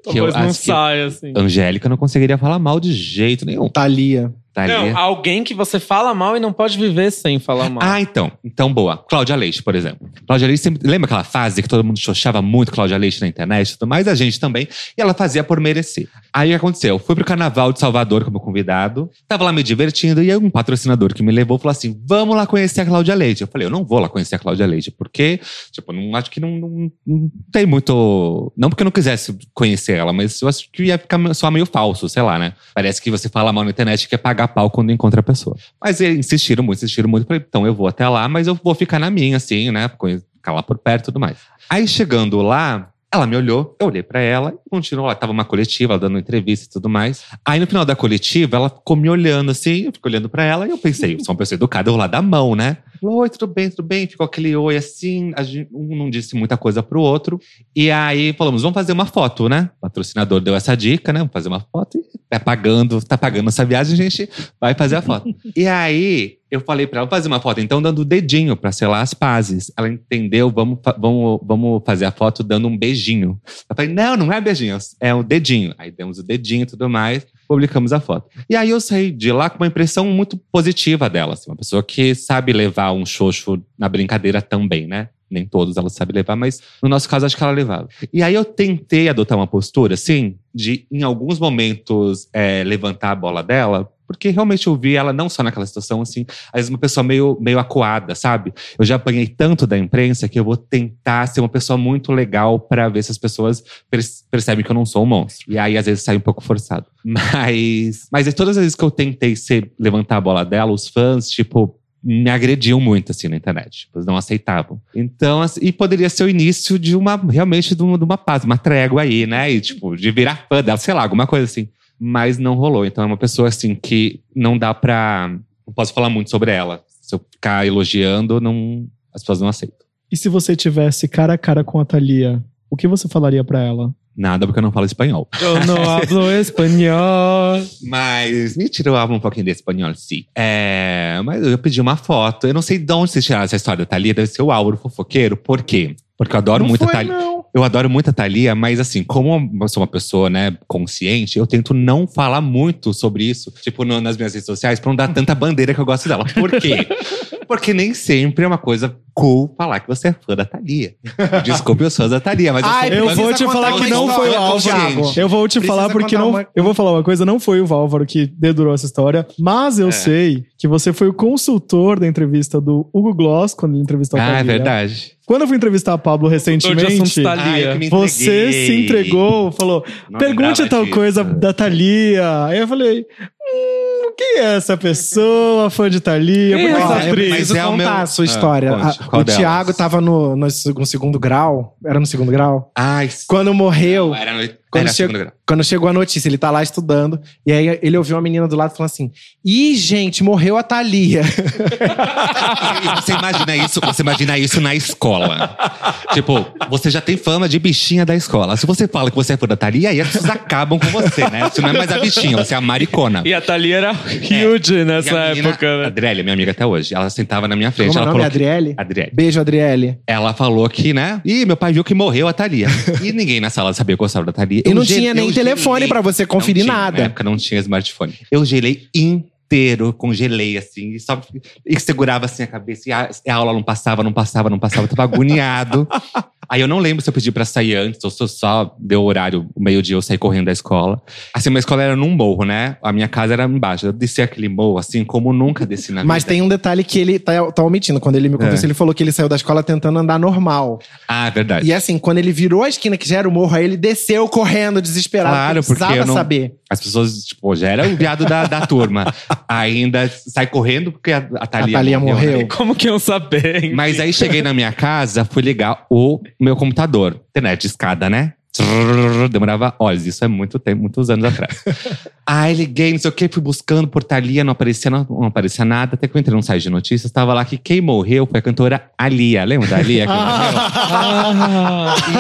talvez não acho que- saia, assim. Angélica não conseguiria falar mal de jeito nenhum. Thalia. Não, alguém que você fala mal e não pode viver sem falar mal. Ah, então. Então, boa. Cláudia Leite, por exemplo. Cláudia Leite sempre. Lembra aquela fase que todo mundo xoxava muito Cláudia Leite na internet e tudo mais? A gente também. E ela fazia por merecer. Aí o que aconteceu? Eu fui pro carnaval de Salvador como convidado. Tava lá me divertindo. E aí um patrocinador que me levou falou assim: vamos lá conhecer a Cláudia Leite. Eu falei, eu não vou lá conhecer a Cláudia Leite, porque, tipo, não acho que não, não, não tem muito. Não porque eu não quisesse conhecer ela, mas eu acho que ia ficar só meio falso, sei lá, né? Parece que você fala mal na internet e quer pagar pau quando encontra a pessoa. Mas eles insistiram muito, insistiram muito. Falei, então eu vou até lá, mas eu vou ficar na minha, assim, né? Ficar lá por perto e tudo mais. Aí chegando lá, ela me olhou, eu olhei pra ela e continuou lá. Tava uma coletiva, ela dando entrevista e tudo mais. Aí no final da coletiva, ela ficou me olhando assim, eu fico olhando pra ela e eu pensei, eu sou uma pessoa educada, eu vou lá dar mão, né? Falou, Oi, tudo bem, tudo bem. Ficou aquele oi assim, a gente, um não disse muita coisa pro outro. E aí falamos, vamos fazer uma foto, né? O patrocinador deu essa dica, né? Vamos fazer uma foto e tá pagando, tá pagando essa viagem, a gente vai fazer a foto. e aí eu falei pra ela "Vamos fazer uma foto, então dando o dedinho pra selar as pazes. Ela entendeu, vamos, vamos, vamos fazer a foto dando um beijinho. Eu falei, não, não é beijinho, é um dedinho. Aí demos o dedinho e tudo mais, publicamos a foto. E aí eu saí de lá com uma impressão muito positiva dela, assim, uma pessoa que sabe levar um xoxo na brincadeira também, né? Nem todos ela sabe levar, mas no nosso caso acho que ela levava. E aí eu tentei adotar uma postura, assim, de em alguns momentos é, levantar a bola dela, Porque realmente eu vi ela não só naquela situação, assim, às vezes uma pessoa meio, meio acuada, sabe? Eu já apanhei tanto da imprensa que eu vou tentar ser uma pessoa muito legal pra ver se as pessoas perce- percebem que eu não sou um monstro. E aí, às vezes, sai um pouco forçado. Mas, mas todas as vezes que eu tentei ser, levantar a bola dela, os fãs, tipo, me agrediam muito, assim, na internet. Tipo, eles não aceitavam. Então, assim, e poderia ser o início de uma, realmente, de uma, de uma paz, uma trégua aí, né? E, tipo, de virar fã dela, sei lá, alguma coisa assim. Mas não rolou. Então, é uma pessoa, assim, que não dá pra. Não posso falar muito sobre ela. Se eu ficar elogiando, não, as pessoas não aceitam. E se você tivesse cara a cara com a Thalia, o que você falaria pra ela? Nada, porque eu não falo espanhol. Eu não hablo espanhol. Mas, mentira, eu hablo um pouquinho de espanhol, sim. É, mas eu pedi uma foto. Eu não sei de onde vocês tiraram essa história da Thalia. Deve ser o Álvaro fofoqueiro. Por quê? Porque eu adoro não muito a foi, Thalia. não. Eu adoro muito a Thalia, mas assim, como eu sou uma pessoa, né, consciente, eu tento não falar muito sobre isso, tipo, no- nas minhas redes sociais, pra não dar tanta bandeira que eu gosto dela. Por quê? Porque nem sempre é uma coisa cool falar que você é fã da Thalia. Desculpe os fãs da Thalia, mas eu Ai, Eu fã vou te falar que não foi o Álvaro. Eu vou te Precisa falar porque não. uma- Eu vou falar uma coisa, não foi o Álvaro que dedurou essa história, mas eu É. sei que você foi o consultor da entrevista do Hugo Gloss, quando ele entrevistou a Ah, é Thalia. verdade. Quando eu fui entrevistar a Pablo recentemente. Ai, eu você se entregou, falou: Não pergunte tal disso. coisa da Thalia. Aí eu falei: hum, quem é essa pessoa, fã de Thalia? Quem é Porque- essa Ó, eu atriz? Mas é o contar meu- a sua Ah, história. conte, A- o? Thiago tava no, no, seg- no segundo grau. Era no segundo grau? Ai, Quando morreu, era no, Quando era grau. quando chegou a notícia, ele tá lá estudando. E aí ele ouviu uma menina do lado falando assim: Ih, gente, morreu a Thalia. E você imagina isso, você imagina isso na escola. Tipo, você já tem fama de bichinha da escola. Se você fala que você é fã da Thalia, aí as pessoas acabam com você, né? Você não é mais a bichinha, você é a maricona. E a Thalia era huge E nessa a menina, época, né? Adriele, minha amiga até hoje, ela sentava na minha frente. Como é o ela nome? falou que- Adriele? Adriele. Beijo, Adriele. Ela falou que, né? Ih, meu pai viu que morreu a Thalia. E ninguém na sala sabia que gostava da Thalia. E Eu não ge- tinha nem telefone pra você conferir Não tinha, nada. Na época não tinha smartphone. Eu gelei inteiro, congelei assim, e só e segurava assim a cabeça. E a, a aula não passava, não passava, não passava, eu tava agoniado. Aí eu não lembro se eu pedi pra sair antes ou se eu só deu o horário, o meio-dia eu saí correndo da escola. Assim, minha escola era num morro, né? A minha casa era embaixo. Eu desci aquele morro, assim, como nunca desci na Mas vida. tem um detalhe que ele tá, tá omitindo. Quando ele me contou É. isso, ele falou que ele saiu da escola tentando andar normal. Ah, é verdade. E assim, quando ele virou a esquina que já era o morro, aí ele desceu correndo, desesperado. Claro, porque precisava eu não- saber. As pessoas, tipo, já era o viado da, da turma. Ainda sai correndo porque a, a Thalia, A Thalia morreu. né? Como que iam saber? Mas aí cheguei na minha casa, fui ligar o meu computador. Internet de escada, né? Demorava horas, isso é muito tempo, muitos anos atrás. Aí liguei, não sei o que, fui buscando por Thalia, não aparecia, não, não aparecia nada. Até que eu entrei num site de notícias, tava lá que quem morreu foi a cantora Alia. Lembra da Alia?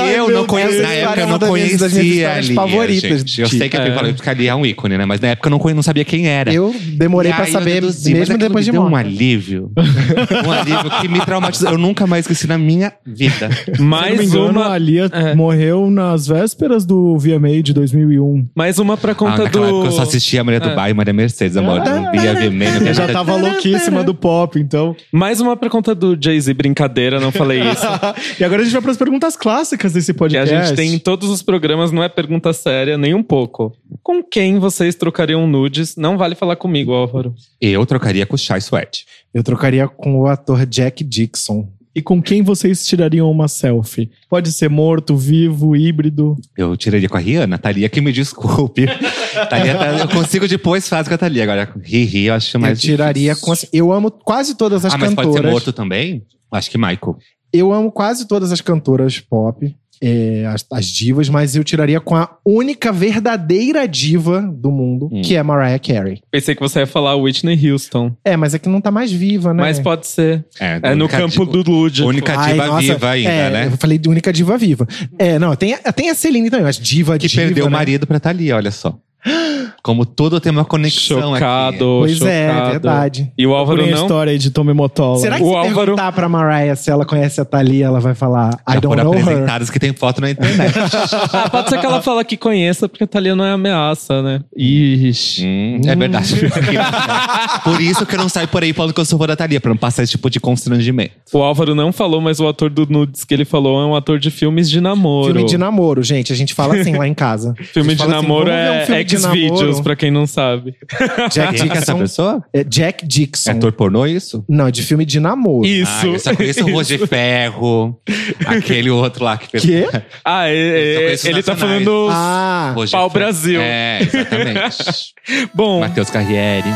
E eu não conhecia, na época eu não conhecia a histórias Lia, favoritas gente. Eu sei que é, a Lia é um ícone, né? Mas na época eu não, conhe- não sabia quem era. Eu demorei pra saber, mesmo depois de deu um alívio. um alívio que me traumatizou. Eu nunca mais esqueci na minha vida. Mais uma, a Lia É. morreu nas vésperas do VMA de 2001. mais uma pra Ah, conta naquela do. época eu só assistia a Maria do É. Bairro e Maria Mercedes, amor. Não via VMA, não via Eu já nada. tava louquíssima do pop, então. Mais uma pra conta do Jay-Z, brincadeira, não falei isso. e agora a gente vai pras perguntas clássicas desse que a podcast. gente tem em todos os programas, não é pergunta séria, nem um pouco. Com quem vocês trocariam nudes? Não vale falar comigo, Álvaro. Eu trocaria com o Chai Sweat. Eu trocaria com o ator Jack Dixon. E com quem vocês tirariam uma selfie? Pode ser morto, vivo, híbrido. Eu tiraria com a Rihanna. Thalia que me desculpe. Thalia, tá- eu consigo depois fazer com a Thalia. Agora, Riri, eu acho Eu mais tiraria difícil. com. Eu amo quase todas as Ah, mas cantoras. pode ser morto também? Acho que Michael. Eu amo quase todas as cantoras pop, é, as, as divas, mas eu tiraria com a única verdadeira diva do mundo, Hum. que é Mariah Carey. Pensei que você ia falar Whitney Houston. É, mas é que não tá mais viva, né? Mas pode ser. É, É no campo diva- do lúdico. Única Ai, diva nossa, viva ainda, é, né? Eu falei de única diva viva. É, não, tem, tem a Celine também, mas diva Que diva, perdeu o né? marido pra Thalia, olha só. Como tudo tem uma conexão aqui. Chocado, Pois é, chocado. verdade. E o Álvaro Procurem a não? história aí de Tommy Motola. Será que O se Álvaro- perguntar pra Mariah se ela conhece a Thalia, ela vai falar I Já don't know her? apresentadas que tem foto na internet. Ah, pode ser que ela fala que conheça, porque a Thalia não é ameaça, né? Ixi. Hum, é verdade. por isso que eu não saio por aí falando que eu sou fã da Thalia, pra não passar esse tipo de constrangimento. O Álvaro não falou, mas o ator do Nudes que ele falou é um ator de filmes de namoro. Filme de namoro, gente. A gente fala assim lá em casa. Filme de assim, namoro "Vamos ver um é, filme é namoro. vídeos, pra quem não sabe. Jack é essa Dixon. pessoa? É Jack Dixon. É ator pornô isso? Não, é de filme de namoro. Isso. Ah, eu só conheço o de Ferro. aquele outro lá que fez. Quê? Ah, é- é- ele tá falando Ah, de Pau Ferro. Brasil. É, exatamente. Bom, Matheus Carriere.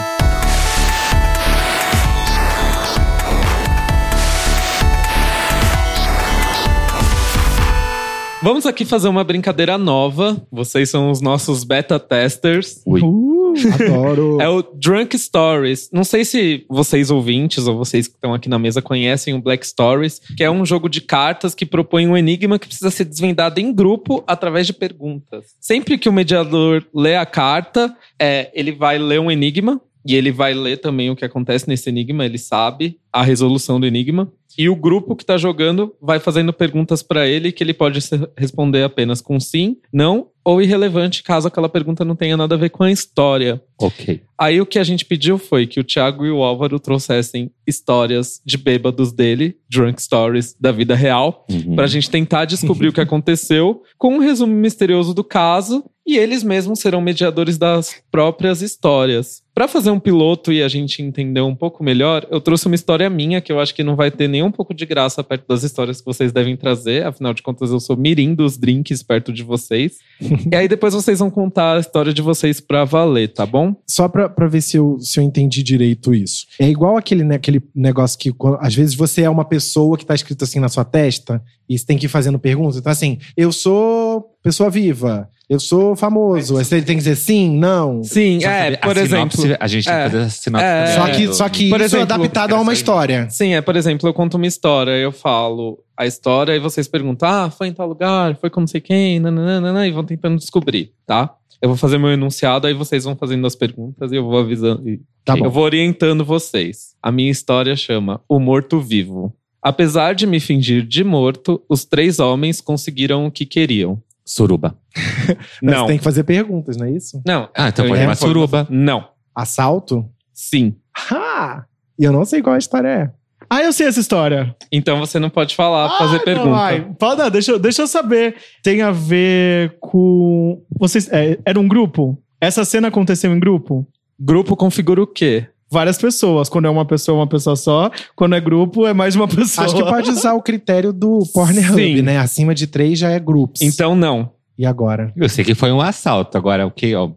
Vamos aqui fazer uma brincadeira nova. Vocês são os nossos beta testers. Ui. Uh, adoro. É o Drunk Stories. Não sei se vocês ouvintes ou vocês que estão aqui na mesa conhecem o Black Stories, que é um jogo de cartas que propõe um enigma que precisa ser desvendado em grupo através de perguntas. Sempre que o mediador lê a carta, é, ele vai ler um enigma e ele vai ler também o que acontece nesse enigma, ele sabe a resolução do enigma. E o grupo que tá jogando vai fazendo perguntas pra ele que ele pode responder apenas com sim, não ou irrelevante, caso aquela pergunta não tenha nada a ver com a história. Ok. Aí o que a gente pediu foi que o Thiago e o Álvaro trouxessem histórias de bêbados dele, drunk stories da vida real, Uhum. pra gente tentar descobrir o que aconteceu, com um resumo misterioso do caso, e eles mesmos serão mediadores das próprias histórias. Pra fazer um piloto e a gente entender um pouco melhor, eu trouxe uma história minha que eu acho que não vai ter nem um pouco de graça perto das histórias que vocês devem trazer, afinal de contas eu sou mirim dos drinks perto de vocês. e aí depois vocês vão contar a história de vocês pra valer, tá bom? Só pra, pra ver se eu, se eu entendi direito isso. É igual aquele, né, aquele negócio que às vezes você é uma pessoa que tá escrito assim na sua testa e você tem que ir fazendo perguntas. Então, assim, eu sou pessoa viva, eu sou famoso. Aí você tem que dizer sim, não. Sim, Só é, por exemplo. sinopse, A gente tem é, que fazer a sinopse é, Só que, só que Por isso é exemplo, adaptado a uma história. Sim, é, por exemplo, eu conto uma história, eu falo a história e vocês perguntam: ah, foi em tal lugar, foi com não sei quem, nananana, e vão tentando descobrir, tá? Eu vou fazer meu enunciado, aí vocês vão fazendo as perguntas e eu vou avisando. Tá bom. Eu vou orientando vocês. A minha história chama O Morto Vivo. Apesar de me fingir de morto, os três homens conseguiram o que queriam. Suruba. Mas Não. Você tem que fazer perguntas, não é isso? Não. Ah, então ia uma suruba. Não. Assalto? Sim. Ah! E eu não sei qual a história é. Ah, eu sei essa história. Então você não pode falar, fazer Ah, pergunta. Não, ai, pode, não, deixa, eu- deixa eu saber. Tem a ver com. Vocês. É, era um grupo? Essa cena aconteceu em grupo? Grupo configura o quê? Várias pessoas. Quando é uma pessoa, uma pessoa só. Quando é grupo, é mais de uma pessoa. Acho que pode usar o critério do Pornhub, Sim. né? Acima de três já é grupos. Então não. E agora? Eu sei que foi um assalto. Agora, o que? Ó,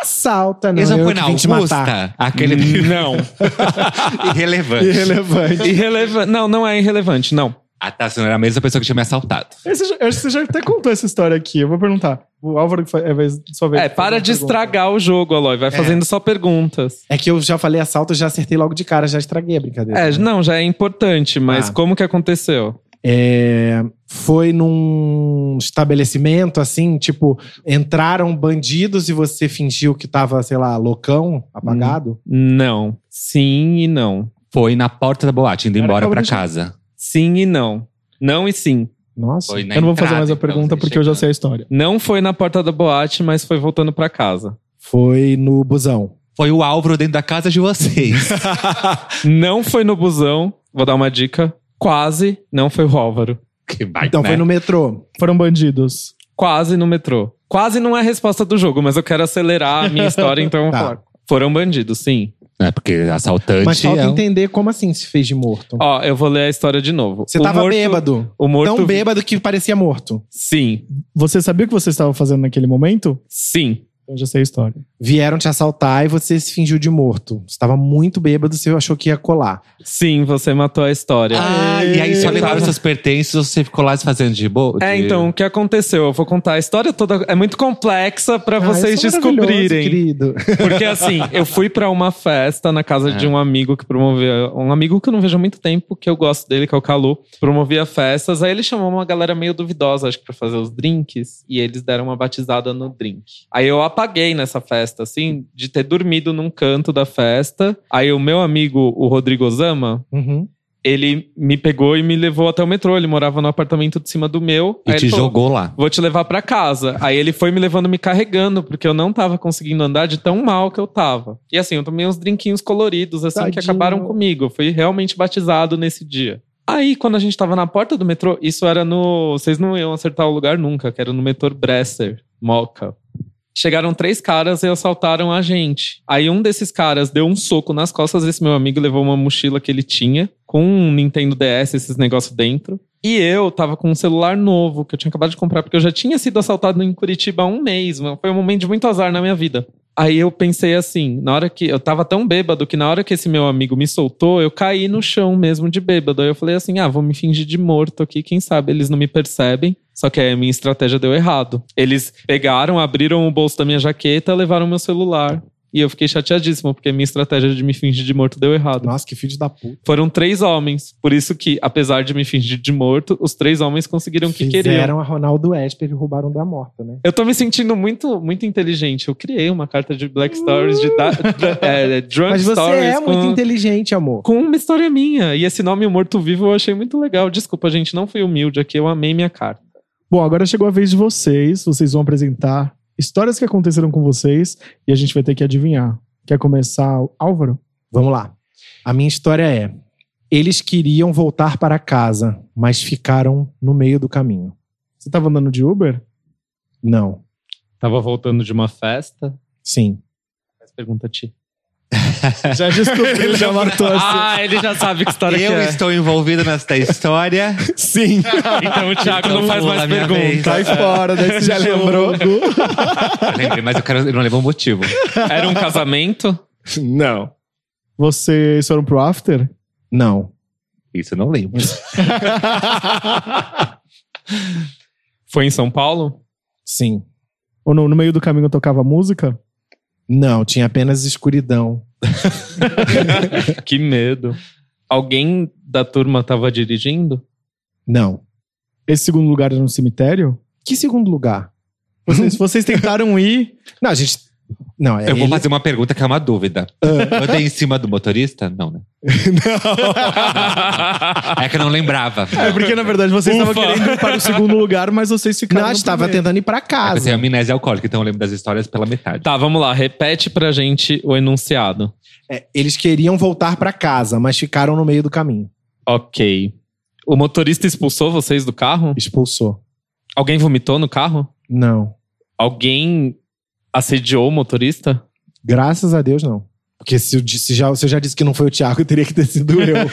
Assalta, não. Eu foi na. Augusta? Aquele Não. irrelevante. Irrelevante. Irrelevante. Não, não é irrelevante, não. Ah, tá. Você não era a mesma pessoa que tinha me assaltado. Esse eu acho que você já até contou essa história aqui. Eu vou perguntar. O Álvaro que é vez só vez. É, para de estragar o jogo, Aloy. Vai fazendo só perguntas. É que eu já falei assalto, já acertei logo de cara, já estraguei a brincadeira. É, não, já é importante, mas Ah. como que aconteceu? É, foi num estabelecimento, assim, tipo, entraram bandidos e você fingiu que tava, sei lá, loucão, apagado? Não. Sim e não. Foi na porta da boate, indo Era embora pra calma, casa. Sim e não. Não e sim. Nossa. Foi Eu não vou fazer mais a pergunta porque eu já chegando. sei a história. Não foi na porta da boate, mas foi voltando pra casa. Foi no busão. Foi o Álvaro dentro da casa de vocês. Não foi no busão. Vou dar uma dica. Quase não foi o Álvaro. que vai, Então né? foi no metrô. Foram bandidos. Quase no metrô. Quase não é a resposta do jogo, mas eu quero acelerar a minha história, então Tá. Foram bandidos, sim. É, porque assaltante. Mas falta é um- entender como assim se fez de morto. Ó, eu vou ler a história de novo. Você O tava morto- bêbado. O morto. Tão bêbado que parecia morto. Sim, Você sabia o que você estava fazendo naquele momento? sim. Eu já sei a história. Vieram te assaltar e você se fingiu de morto. Você tava muito bêbado, você achou que ia colar. Sim, você matou a história. Ah, e aí só Eu levaram tava- seus pertences você ficou lá se fazendo de boa? É, então, o que aconteceu? Eu vou contar a história toda. É muito complexa pra Ah, vocês é maravilhoso, descobrirem. querido. Porque assim, eu fui pra uma festa na casa de É. um amigo que promovia. Um amigo que eu não vejo há muito tempo, que eu gosto dele, que é o Calu. Promovia festas. Aí ele chamou uma galera meio duvidosa, acho que pra fazer os drinks. E eles deram uma batizada no drink. Aí eu apaguei nessa festa, assim, de ter dormido num canto da festa. Aí o meu amigo, o Rodrigo Osama, Uhum. ele me pegou e me levou até o metrô. Ele morava no apartamento de cima do meu. E Aí te ele falou, jogou lá. Vou te levar pra casa. Aí ele foi me levando, me carregando, porque eu não tava conseguindo andar de tão mal que eu tava. E assim, eu tomei uns drinquinhos coloridos, assim, que Tadinho. acabaram comigo. Eu fui realmente batizado nesse dia. Aí, quando a gente tava na porta do metrô, isso era no. Vocês não iam acertar o lugar nunca, que era no metrô Bresser, Moca. Chegaram três caras e assaltaram a gente. Aí um desses caras deu um soco nas costas desse meu amigo, levou uma mochila que ele tinha, com um Nintendo DS, esses negócios dentro. E eu tava com um celular novo, que eu tinha acabado de comprar, porque eu já tinha sido assaltado em Curitiba há um mês, mano. Foi um momento de muito azar na minha vida. Aí eu pensei assim, na hora que. Eu tava tão bêbado que na hora que esse meu amigo me soltou, eu caí no chão mesmo de bêbado. Aí eu falei assim: ah, vou me fingir de morto aqui, quem sabe eles não me percebem. Só que aí a minha estratégia deu errado. Eles pegaram, abriram o bolso da minha jaqueta, levaram meu celular. E eu fiquei chateadíssimo, porque a minha estratégia de me fingir de morto deu errado. Nossa, que filho da puta. Foram três homens. Por isso que, apesar de me fingir de morto, os três homens conseguiram o que queriam. Fizeram a Ronaldo Esper e roubaram da morta, né? Eu tô me sentindo muito, muito inteligente. Eu criei uma carta de Black Stories, de da, da- é, Drunk Mas você Stories. é com, muito inteligente, amor. com uma história minha. E esse nome, o Morto Vivo, eu achei muito legal. Desculpa, gente, não fui humilde aqui. Eu amei minha carta. Bom, agora chegou a vez de vocês. Vocês vão apresentar histórias que aconteceram com vocês e a gente vai ter que adivinhar. Quer começar, Álvaro? Vamos lá. A minha história é: eles queriam voltar para casa, mas ficaram no meio do caminho. Você tava andando de Uber? Não. Tava voltando de uma festa. Sim. Faz pergunta a ti. Já descobriu, já matou assim. Ah, ele já sabe que história Eu que é. estou envolvido nesta história. Sim. Então o Thiago não Então faz pula mais pergunta. Cai fora desse Já lembrou? jogo. Eu lembrei, mas eu, quero, eu não lembro o motivo. Era um casamento? Não. Vocês foram pro after? Não. Isso eu não lembro. Foi em São Paulo? Sim. Ou no, no meio do caminho tocava música? Não, tinha apenas escuridão. que medo. Alguém da turma tava dirigindo? Não. Esse segundo lugar era no cemitério? Que segundo lugar? Vocês, vocês tentaram ir. Não, a gente. Não, é Eu vou ele- fazer uma pergunta que é uma dúvida. Eu dei em cima do motorista? Não, né? É que eu não lembrava. É porque, na verdade, vocês estavam querendo ir para o segundo lugar, mas vocês ficaram. Não, a gente tava primeiro. tentando ir pra Eu tenho casa. amnésia alcoólica, então eu lembro das histórias pela metade. tá, vamos lá. Repete pra gente o enunciado. É, eles queriam voltar pra casa, mas ficaram no meio do caminho. Ok. O motorista expulsou vocês do carro? Expulsou. Alguém vomitou no carro? Não. Alguém assediou o motorista? Graças a Deus, não. Porque se, eu disse- já, se eu já disse que não foi o Thiago, teria que ter sido eu.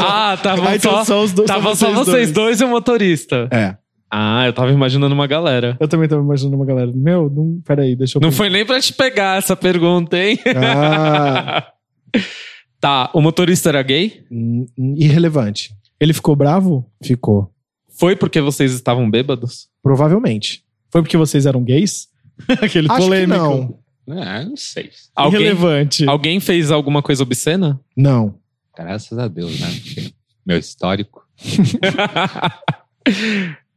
Ah, então só, só os dois. tava só vocês dois e o motorista. é. Ah, eu tava imaginando uma galera. Eu também tava imaginando uma galera. Meu, não, peraí, deixa eu. Não foi nem pra te pegar essa pergunta, hein? Ah, tá, o motorista era gay? hum, irrelevante. Ele ficou bravo? Ficou. Foi porque vocês estavam bêbados? Provavelmente. Foi porque vocês eram gays? Aquele Acho polêmico. que não. Ah, não sei. Alguém, Irrelevante. alguém fez alguma coisa obscena? Não. Graças a Deus, né? Meu histórico.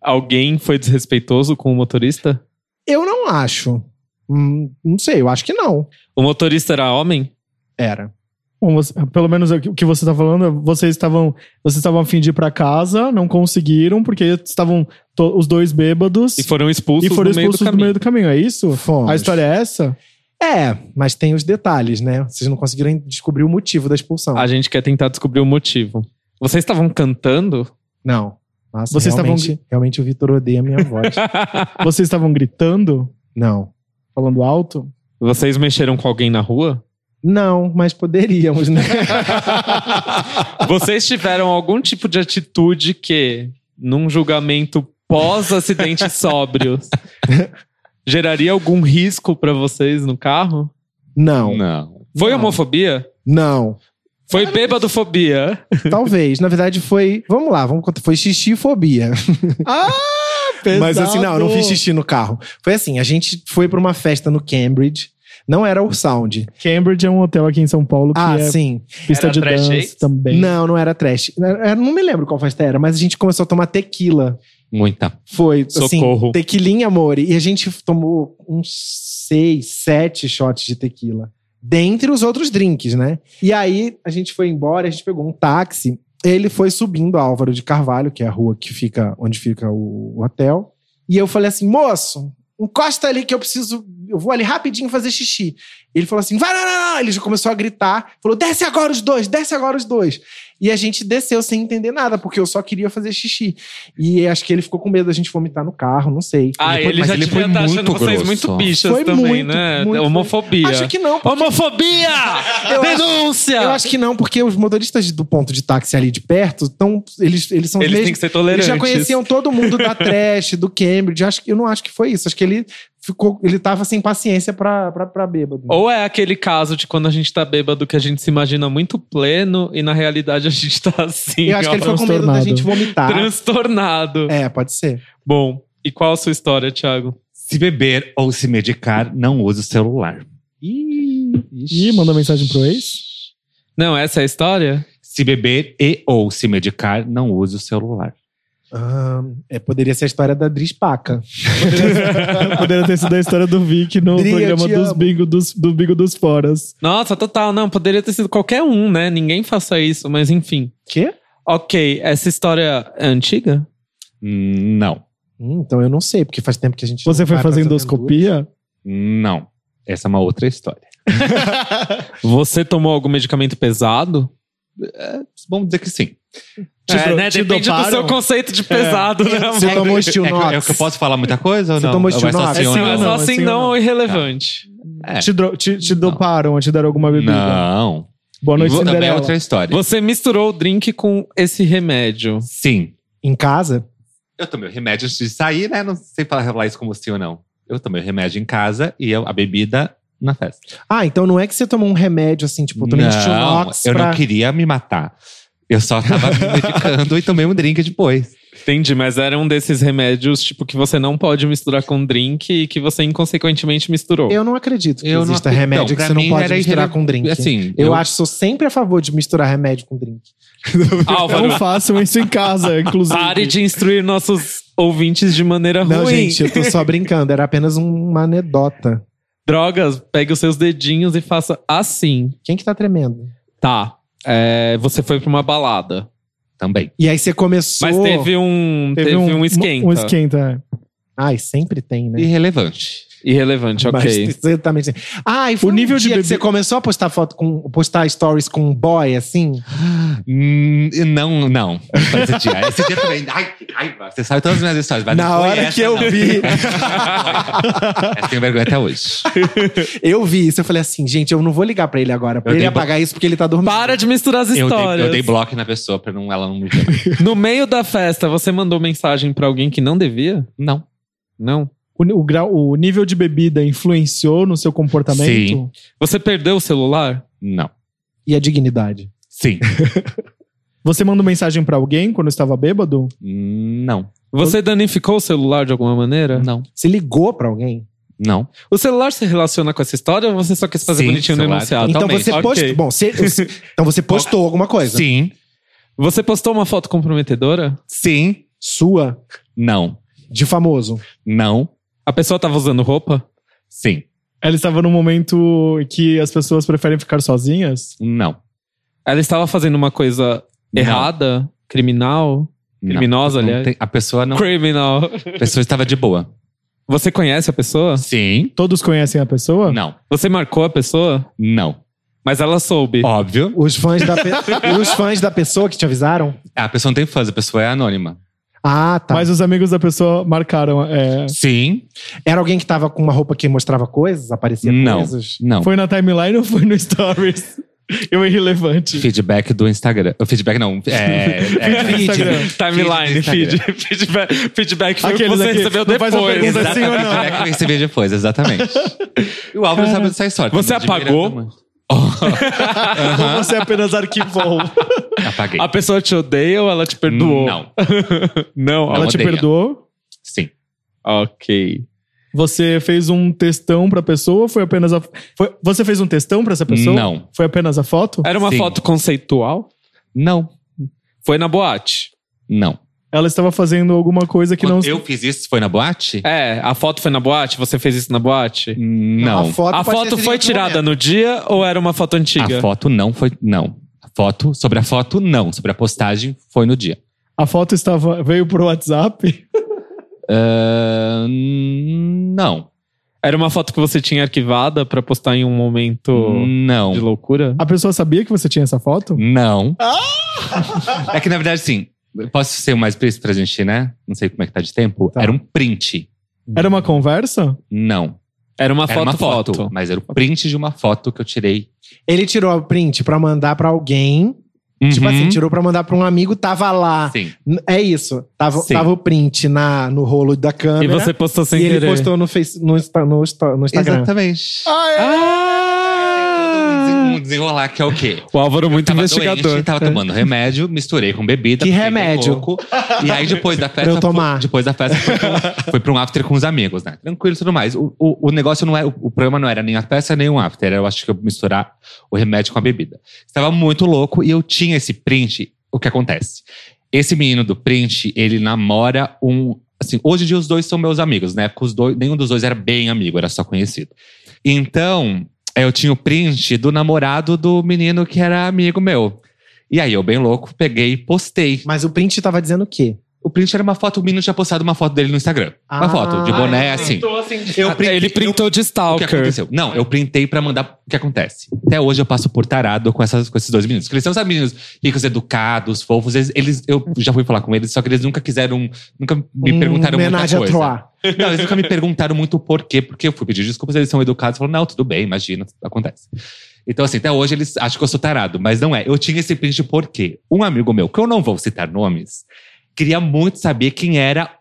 alguém foi desrespeitoso com o motorista? Eu não acho. Hum, não sei, eu acho que não. O motorista era homem? Era. Bom, você- pelo menos o que você tá falando, vocês estavam, vocês estavam a fim de ir pra casa, não conseguiram, porque estavam to- os dois bêbados E foram expulsos, e foram no meio expulsos do do meio caminho. do caminho. É isso? Fomos. A história é essa? É, mas tem os detalhes, né? Vocês não conseguiram descobrir o motivo da expulsão. A gente quer tentar descobrir o motivo. Vocês estavam cantando? Não. Nossa, Vocês estavam- realmente, realmente o Vitor odeia a minha voz. Vocês estavam gritando, não. falando alto? Vocês mexeram com alguém na rua? Não, mas poderíamos, né? Vocês tiveram algum tipo de atitude que, num julgamento pós-acidente sóbrios, geraria algum risco pra vocês no carro? Não. Não. Foi Não. homofobia? Não. Foi bêbadofobia? Talvez. Na verdade, foi. Vamos lá, vamos contar. Foi xixifobia. Ah, Mas assim, não, eu não fiz xixi no carro. Foi assim: a gente foi pra uma festa no Cambridge. Não era o Sound. Cambridge é um hotel aqui em São Paulo que Ah, é sim. pista Era de trash dança também. Não, não era trash. Eu não me lembro qual festa era, mas a gente começou a tomar tequila. Muita. Foi, assim, Socorro. tequilinha, amor. E a gente tomou uns seis, sete shots de tequila. Dentre os outros drinks, né? E aí a gente foi embora, a gente pegou um táxi. Ele foi subindo a Álvaro de Carvalho, que é a rua que fica onde fica o, o hotel. E eu falei assim, moço, encosta ali que eu preciso eu vou ali rapidinho fazer xixi. Ele falou assim: vai, não, não, não. Ele já começou a gritar. Falou: desce agora os dois, desce agora os dois. E a gente desceu sem entender nada, porque eu só queria fazer xixi. E acho que ele ficou com medo da gente vomitar no carro, não sei. Ah, Ele foi- ele, mas já ele devia foi estar achando muito vocês grosso. muito bichas Foi também, muito, né? muito. Homofobia. Acho que não. porque- Homofobia! Eu acho- Denúncia! Eu acho que não, porque os motoristas do ponto de táxi ali de perto, tão, eles, eles são Eles têm que ser tolerantes. Eles já conheciam todo mundo da trash, do Cambridge. Acho, que- eu não acho que foi isso. Acho que ele ficou. Ele tava sem paciência pra, pra, pra bêbado. Ou é aquele caso de quando a gente tá bêbado que a gente se imagina muito pleno e na realidade a gente tá assim, eu acho que ele ó, ficou com medo da gente vomitar. transtornado. É, pode ser. Bom, e qual a sua história, Thiago? Se beber ou se medicar, não use o celular. Ih, Ih, mandou mensagem pro ex? Não, essa é a história? Se beber e ou se medicar, não use o celular. Ah, é, poderia ser a história da Dris Paca. Poderia ter sido a história do Vic no Dri, programa dos bingo dos, do bingo dos foras. Nossa, total. Não, poderia ter sido qualquer um, né? Ninguém faça isso, mas enfim. Quê? Ok, essa história é antiga? Hum, Não. Hum, então eu não sei, porque faz tempo que a gente. Você foi fazer endoscopia? Não. Essa é uma outra história. Você tomou algum medicamento pesado? Vamos dizer que sim. Te é, do- né? te Depende do doparam? seu conceito de pesado, né? Você tomou É Steel que- Knox? é que eu posso falar muita coisa ou Você não? tomou Ou vai Steel só Knox? sim ou Sim, ou mas não, só é assim sim ou não não? ou irrelevante. É. Te, dro- te, te doparam, te deram alguma bebida? Não. Boa noite, Também é Cinderela. outra história. Você misturou o drink com esse remédio. Sim. Em casa? Eu tomei o remédio antes de sair, né? Não sei falar falar isso como sim ou não. Eu tomei o remédio em casa e eu, a bebida na festa. Ah, então não é que você tomou um remédio assim, tipo, tomei Steel não, Knox eu pra... não queria me matar. Eu só tava me medicando e tomei um drink depois. Entendi, mas era um desses remédios, tipo, que você não pode misturar com drink e que você inconsequentemente misturou. Eu não acredito que Eu não exista acredito. remédio Então, que você não pode misturar irrele- com drink. Assim, eu, eu- acho, sou sempre a favor de misturar remédio com drink. Álvaro, Não façam isso em casa, inclusive. pare de instruir nossos ouvintes de maneira Não, ruim. gente, eu tô só brincando. Era apenas um- uma anedota. Drogas, pegue os seus dedinhos e faça assim. Quem que tá tremendo? Tá. É, você foi pra uma balada. Também. E aí você começou... Mas teve um, teve um, esquenta. Um esquenta, é. Ai, sempre tem, né? Irrelevante. Irrelevante, ok. Mas exatamente. Ah, e foi O nível um de dia que bebê- você começou a postar foto com... Postar stories com um boy, assim? Hum, não, não. Esse dia. Esse dia também. Ai, que raiva. Você sabe todas as minhas histórias. Mas Na hora essa, que eu não. vi. Essa tenho vergonha até hoje. Eu vi isso, eu falei assim, gente, eu não vou ligar pra ele agora, pra Eu ele apagar isso porque ele tá dormindo. Para de misturar as Eu dei, histórias. eu dei bloco na pessoa pra não, ela não me ver. No meio da festa, você mandou mensagem pra alguém que não devia? Não. Não. O, grau, o nível de bebida influenciou no seu comportamento? Sim. Você perdeu o celular? Não. E a dignidade? Sim. Você mandou mensagem pra alguém quando estava bêbado? Não. Você danificou o celular de alguma maneira? Não. Você ligou pra alguém? Não. O celular se relaciona com essa história ou você só quis fazer Sim, bonitinho no enunciado? então você Ok. postou. Bom, você, então você postou alguma coisa. Sim. Você postou uma foto comprometedora? Sim. Sua, Não. de famoso. Não. A pessoa tava usando roupa? Sim. Ela estava num momento que as pessoas preferem ficar sozinhas? Não. Ela estava fazendo uma coisa Não. errada? Criminal? Não. Criminosa, Não aliás. tem- a pessoa não. Criminal. A pessoa estava de boa. Você conhece a pessoa? Sim. Todos conhecem a pessoa? Não. Você marcou a pessoa? Não. Mas ela soube. Óbvio. Os fãs da, pe- os fãs da pessoa que te avisaram? A pessoa não tem fãs, a pessoa é anônima. Ah, tá. Mas os amigos da pessoa marcaram. é, Sim. Era alguém que tava com uma roupa que mostrava coisas? Aparecia Não. coisas? Não. Foi na timeline ou foi no Stories? Eu irrelevante. Feedback do Instagram. O feedback não. É, é, Feed. Timeline, Feed Feedback, feedback foi o que Aqueles você aqui, recebeu não faz uma depois. pergunta Exatamente, sim ou não? feedback que eu recebi depois, exatamente. E o Álvaro sabe dessa história. Você tá apagou? admirando. Ou você apenas arquivou? Apaguei. A pessoa te odeia ou ela te perdoou? Não. Não, Ela te odeia. perdoou? Sim. Ok. Você fez um textão pra pessoa ou foi apenas a. Foi... Você fez um textão pra essa pessoa? Não. Foi apenas a foto? Era uma Sim. foto conceitual? Não. Foi na boate? Não. Ela estava fazendo alguma coisa que não. Eu fiz isso, foi na boate? É, a foto foi na boate? Você fez isso na boate? Não. A foto, a foto foi tirada momento. no dia ou era uma foto antiga? A foto não foi. Não. A foto, sobre a foto, não. Sobre a postagem, foi no dia. A foto estava veio pro WhatsApp. Ah, não. Era uma foto que você tinha arquivada pra postar em um momento de Não. loucura? A pessoa sabia que você tinha essa foto? Não. é que, na verdade, sim. Posso ser o mais preciso pra gente, né? Não sei como é que tá de tempo. Tá. Era um print. Era uma conversa? Não. Era uma Era foto, uma foto, foto. Mas era o print de uma foto que eu tirei. Ele tirou a print pra mandar pra alguém. Tipo Uhum. assim, tirou pra mandar pra um amigo, tava lá. Sim. É isso. Tava, Sim. tava o print na, no rolo da câmera. E você postou sem e ele querer. postou no, face, no, no, no Instagram. Exatamente. Ah! Um desenrolar que é o quê? O Álvaro muito tava investigador. Doente, tava tomando remédio, misturei com bebida. Que remédio? louco. E aí depois da festa. Pra eu tomar. Fui, depois da festa, fui pra, um after com os amigos, né? Tranquilo e tudo mais. O, o, o negócio não é. O, o problema não era nem a festa nem o after. Eu acho que eu misturar o remédio com a bebida. Estava muito louco e eu tinha esse print. O que acontece? Esse menino do print, ele namora um. Assim, hoje em dia os dois são meus amigos, né? Porque os dois, nenhum dos dois era bem amigo, era só conhecido. Então, eu tinha o print do namorado do menino que era amigo meu. E aí, eu, bem louco, peguei e postei. Mas o print tava dizendo o quê? O print era uma foto, o menino tinha postado uma foto dele no Instagram. Uma Ah. foto de boné, assim. Eu printei- Ele printou de O que Stalker. aconteceu? Não, eu printei pra mandar. O que acontece? Até hoje eu passo por tarado com, essas, com esses dois meninos. Porque eles são sabe, meninos ricos, educados, fofos. Eles, eles- eu já fui falar com eles, só que eles nunca quiseram. Nunca me Um perguntaram muita homenagem a coisa. Troá. Não, eles nunca me perguntaram muito o porquê, porque eu fui pedir desculpas, eles são educados, falaram, não, tudo bem, imagina, acontece. Então, assim, até hoje eles acham que eu sou tarado, mas não é. Eu tinha esse print porque um amigo meu, que eu não vou citar nomes, queria muito saber quem era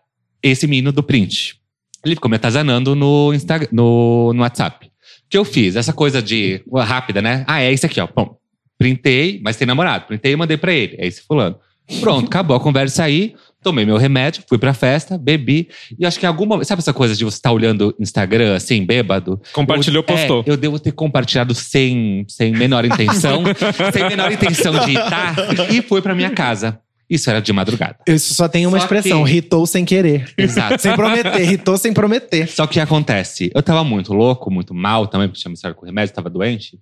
esse menino do print. Ele ficou me atazanando no, Instagram, no, no WhatsApp. O que eu fiz? Essa coisa de rápida, né? Ah, é esse aqui, ó. Bom, printei, mas tem namorado. Printei e mandei pra ele. É esse fulano. Pronto, acabou a conversa aí. Tomei meu remédio, fui pra festa, bebi. E acho que em alguma. Sabe essa coisa de você estar olhando Instagram, assim, bêbado? Compartilhou, Eu- postou. É, eu devo ter compartilhado sem, sem menor intenção. sem menor intenção de irritar. E fui pra minha casa. Isso era de madrugada. Isso só tem uma Só expressão, que- ritou sem querer. Exato. sem prometer, ritou sem prometer. Só que o que acontece? Eu tava muito louco, muito mal também, porque tinha misturado com remédio, tava doente.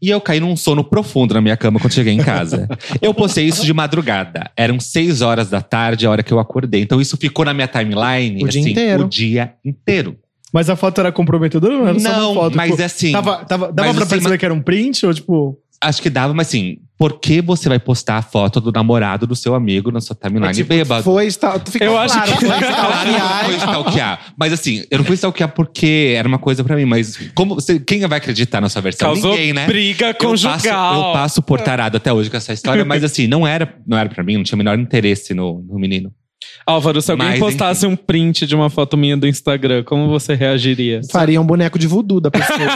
E eu caí num sono profundo na minha cama quando cheguei em casa. eu postei isso de madrugada. Eram seis horas da tarde, a hora que eu acordei. Então isso ficou na minha timeline, O dia assim, inteiro. o dia inteiro. Mas a foto era comprometedora ou não era só Não, uma foto? mas Tipo, assim. Tava, tava, dava pra assim, perceber que era um print ou tipo. Acho que dava, mas assim, por que você vai postar a foto do namorado do seu amigo na sua timeline É tipo, bêbado? Foi, está, tu ficou Eu acho claro, que- foi não foi stalkear. stalkear. Mas assim, eu não fui stalkear porque era uma coisa pra mim. Mas como você, quem vai acreditar na sua versão? Causou Ninguém, né? briga Eu conjugal. passo, eu passo por tarado até hoje com essa história, mas assim, não era, não era pra mim, não tinha o menor interesse no, no menino. Álvaro, se alguém Mas, postasse um print de uma foto minha do Instagram, como você reagiria? Faria um boneco de voodoo da pessoa.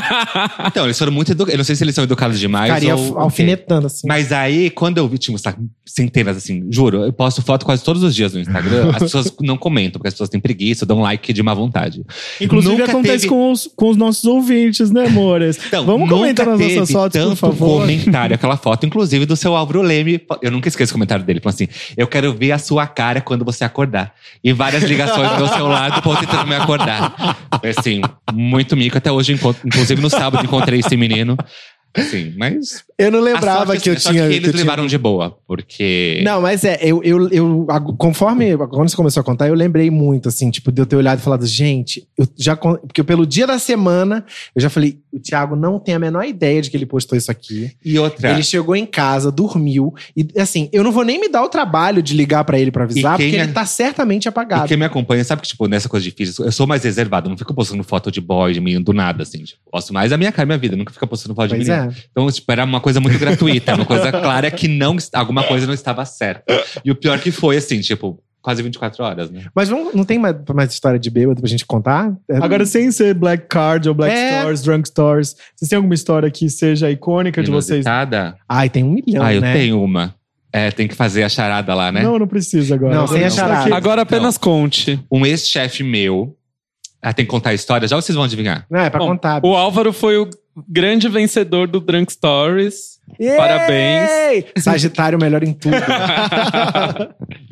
Então, eles foram muito educados. Eu não sei se eles são educados demais. Ficaria ou, alfinetando, assim. Mas aí, quando eu vi, tinha uns centenas, assim, juro, eu posto foto quase todos os dias no Instagram. as pessoas não comentam, porque as pessoas têm preguiça, dão like de má vontade. Inclusive Nunca acontece teve- com, os, com os nossos ouvintes, né, amores? Então, Vamos comentar nas nossas fotos, por tanto favor. comentário, aquela foto, inclusive do seu Álvaro Leme. Eu nunca esqueço o comentário dele. Falou assim: Eu quero ver a sua cara quando você acordar. E várias ligações do meu celular do povo tentando me acordar. Assim, muito mico. Até hoje, inclusive no sábado, encontrei esse menino. Assim, mas. Eu não lembrava sorte- que eu sorte tinha. que que eles tinha- levaram de boa, porque. Não, mas é, eu, eu, eu, conforme, quando você começou a contar, eu lembrei muito, assim, tipo, de eu ter olhado e falado, gente, eu já, porque pelo dia da semana, eu já falei, o Thiago não tem a menor ideia de que ele postou isso aqui. E outra. Ele chegou em casa, dormiu, e assim, eu não vou nem me dar o trabalho de ligar pra ele pra avisar, E porque é- ele tá certamente E apagado. quem me acompanha sabe que, tipo, nessa coisa difícil, eu sou mais reservado. Não fico postando foto de boy, de menino do nada, assim. Tipo, posto mais a minha cara e minha vida. Nunca fico postando foto de Pois menino. é. Então, tipo, era uma coisa muito gratuita, uma coisa clara que não, alguma coisa não estava certa. E o pior que foi, assim, tipo, quase 24 horas, né? Mas vamos- não tem mais, mais história de bêbado pra gente contar? É- Agora, sem ser Black Card ou Black É. Stores, Drunk Stores, vocês têm alguma história que seja icônica de vocês? Inusitada? Ai, tem um milhão, ah, eu né? tenho uma. É, tem que fazer a charada lá, né? Não, não precisa agora. Não, sem a charada. Agora apenas conte. Um ex-chefe meu. Ah, tem que contar a história já ou vocês vão adivinhar? Não, é pra Bom, contar. O Álvaro foi o grande vencedor do Drunk Stories. Parabéns. Ei! Sagitário melhor em tudo.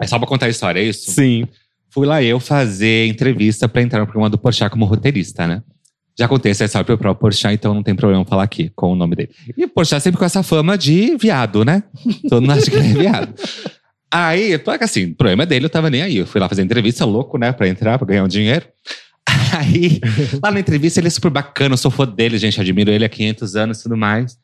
É só pra contar a história, é isso? Sim. Fui lá eu fazer entrevista pra entrar no programa do Porchat como roteirista, né? Já contei essa história pro próprio Porchat, então não tem problema falar aqui com o nome dele. E o Porchat sempre com essa fama de viado, né? Todo mundo acha que ele é viado. Aí, assim, o problema dele, eu tava nem aí. Eu fui lá fazer entrevista, louco, né? Pra entrar, pra ganhar um dinheiro. Aí, lá na entrevista, ele é super bacana, eu sou fã dele, gente, admiro ele há 500 anos e tudo mais.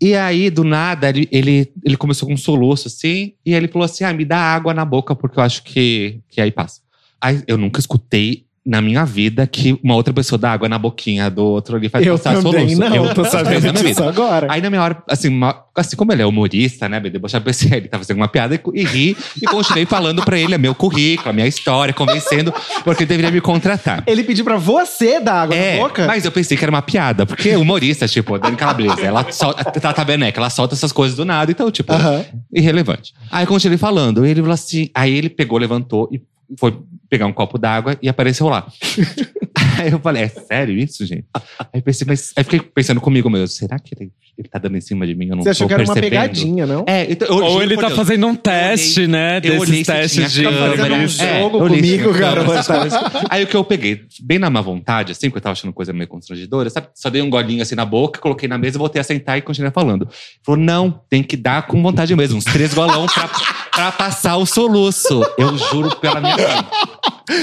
E aí, do nada, ele, ele, ele começou com um soluço, assim, e ele falou assim: ah, me dá água na boca, porque eu acho que, que aí passa. Aí eu nunca escutei na minha vida que uma outra pessoa dá água na boquinha do outro ali faz Eu passar também soluço. não, eu tô sabendo disso vida. agora. Aí na minha hora, assim, uma- assim como ele é humorista, né, debochado, pensei, ele tá fazendo uma piada e, e ri, e continuei falando pra ele é meu currículo, a minha história, convencendo, porque ele deveria me contratar. Ele pediu pra você dar água É, na boca? mas eu pensei que era uma piada, porque humorista, tipo, Dani Calabresa, ela solta, tá, tá vendo, né, que ela solta essas coisas do nada, então, tipo, Aham. irrelevante. Aí eu continuei falando, e ele falou assim, aí ele pegou, levantou e foi pegar um copo d'água e apareceu lá. aí eu falei, é sério isso, gente? Aí eu pensei, mas aí fiquei pensando comigo mesmo, será que ele, ele tá dando em cima de mim? Eu não Você achou que era uma pegadinha, não? É, então, eu Ou ele tá Deus, fazendo um teste, né? eu olhei Desses se testes de câmera. um. É, jogo se comigo, cara. Aí o que eu peguei, bem na má vontade, assim, porque eu tava achando coisa meio constrangedora, sabe? Só dei um golinho assim na boca, coloquei na mesa, voltei a sentar e continuei falando. Ele Falou, não, tem que dar com vontade mesmo, uns três golão pra, pra passar o soluço. Eu juro pela minha mãe.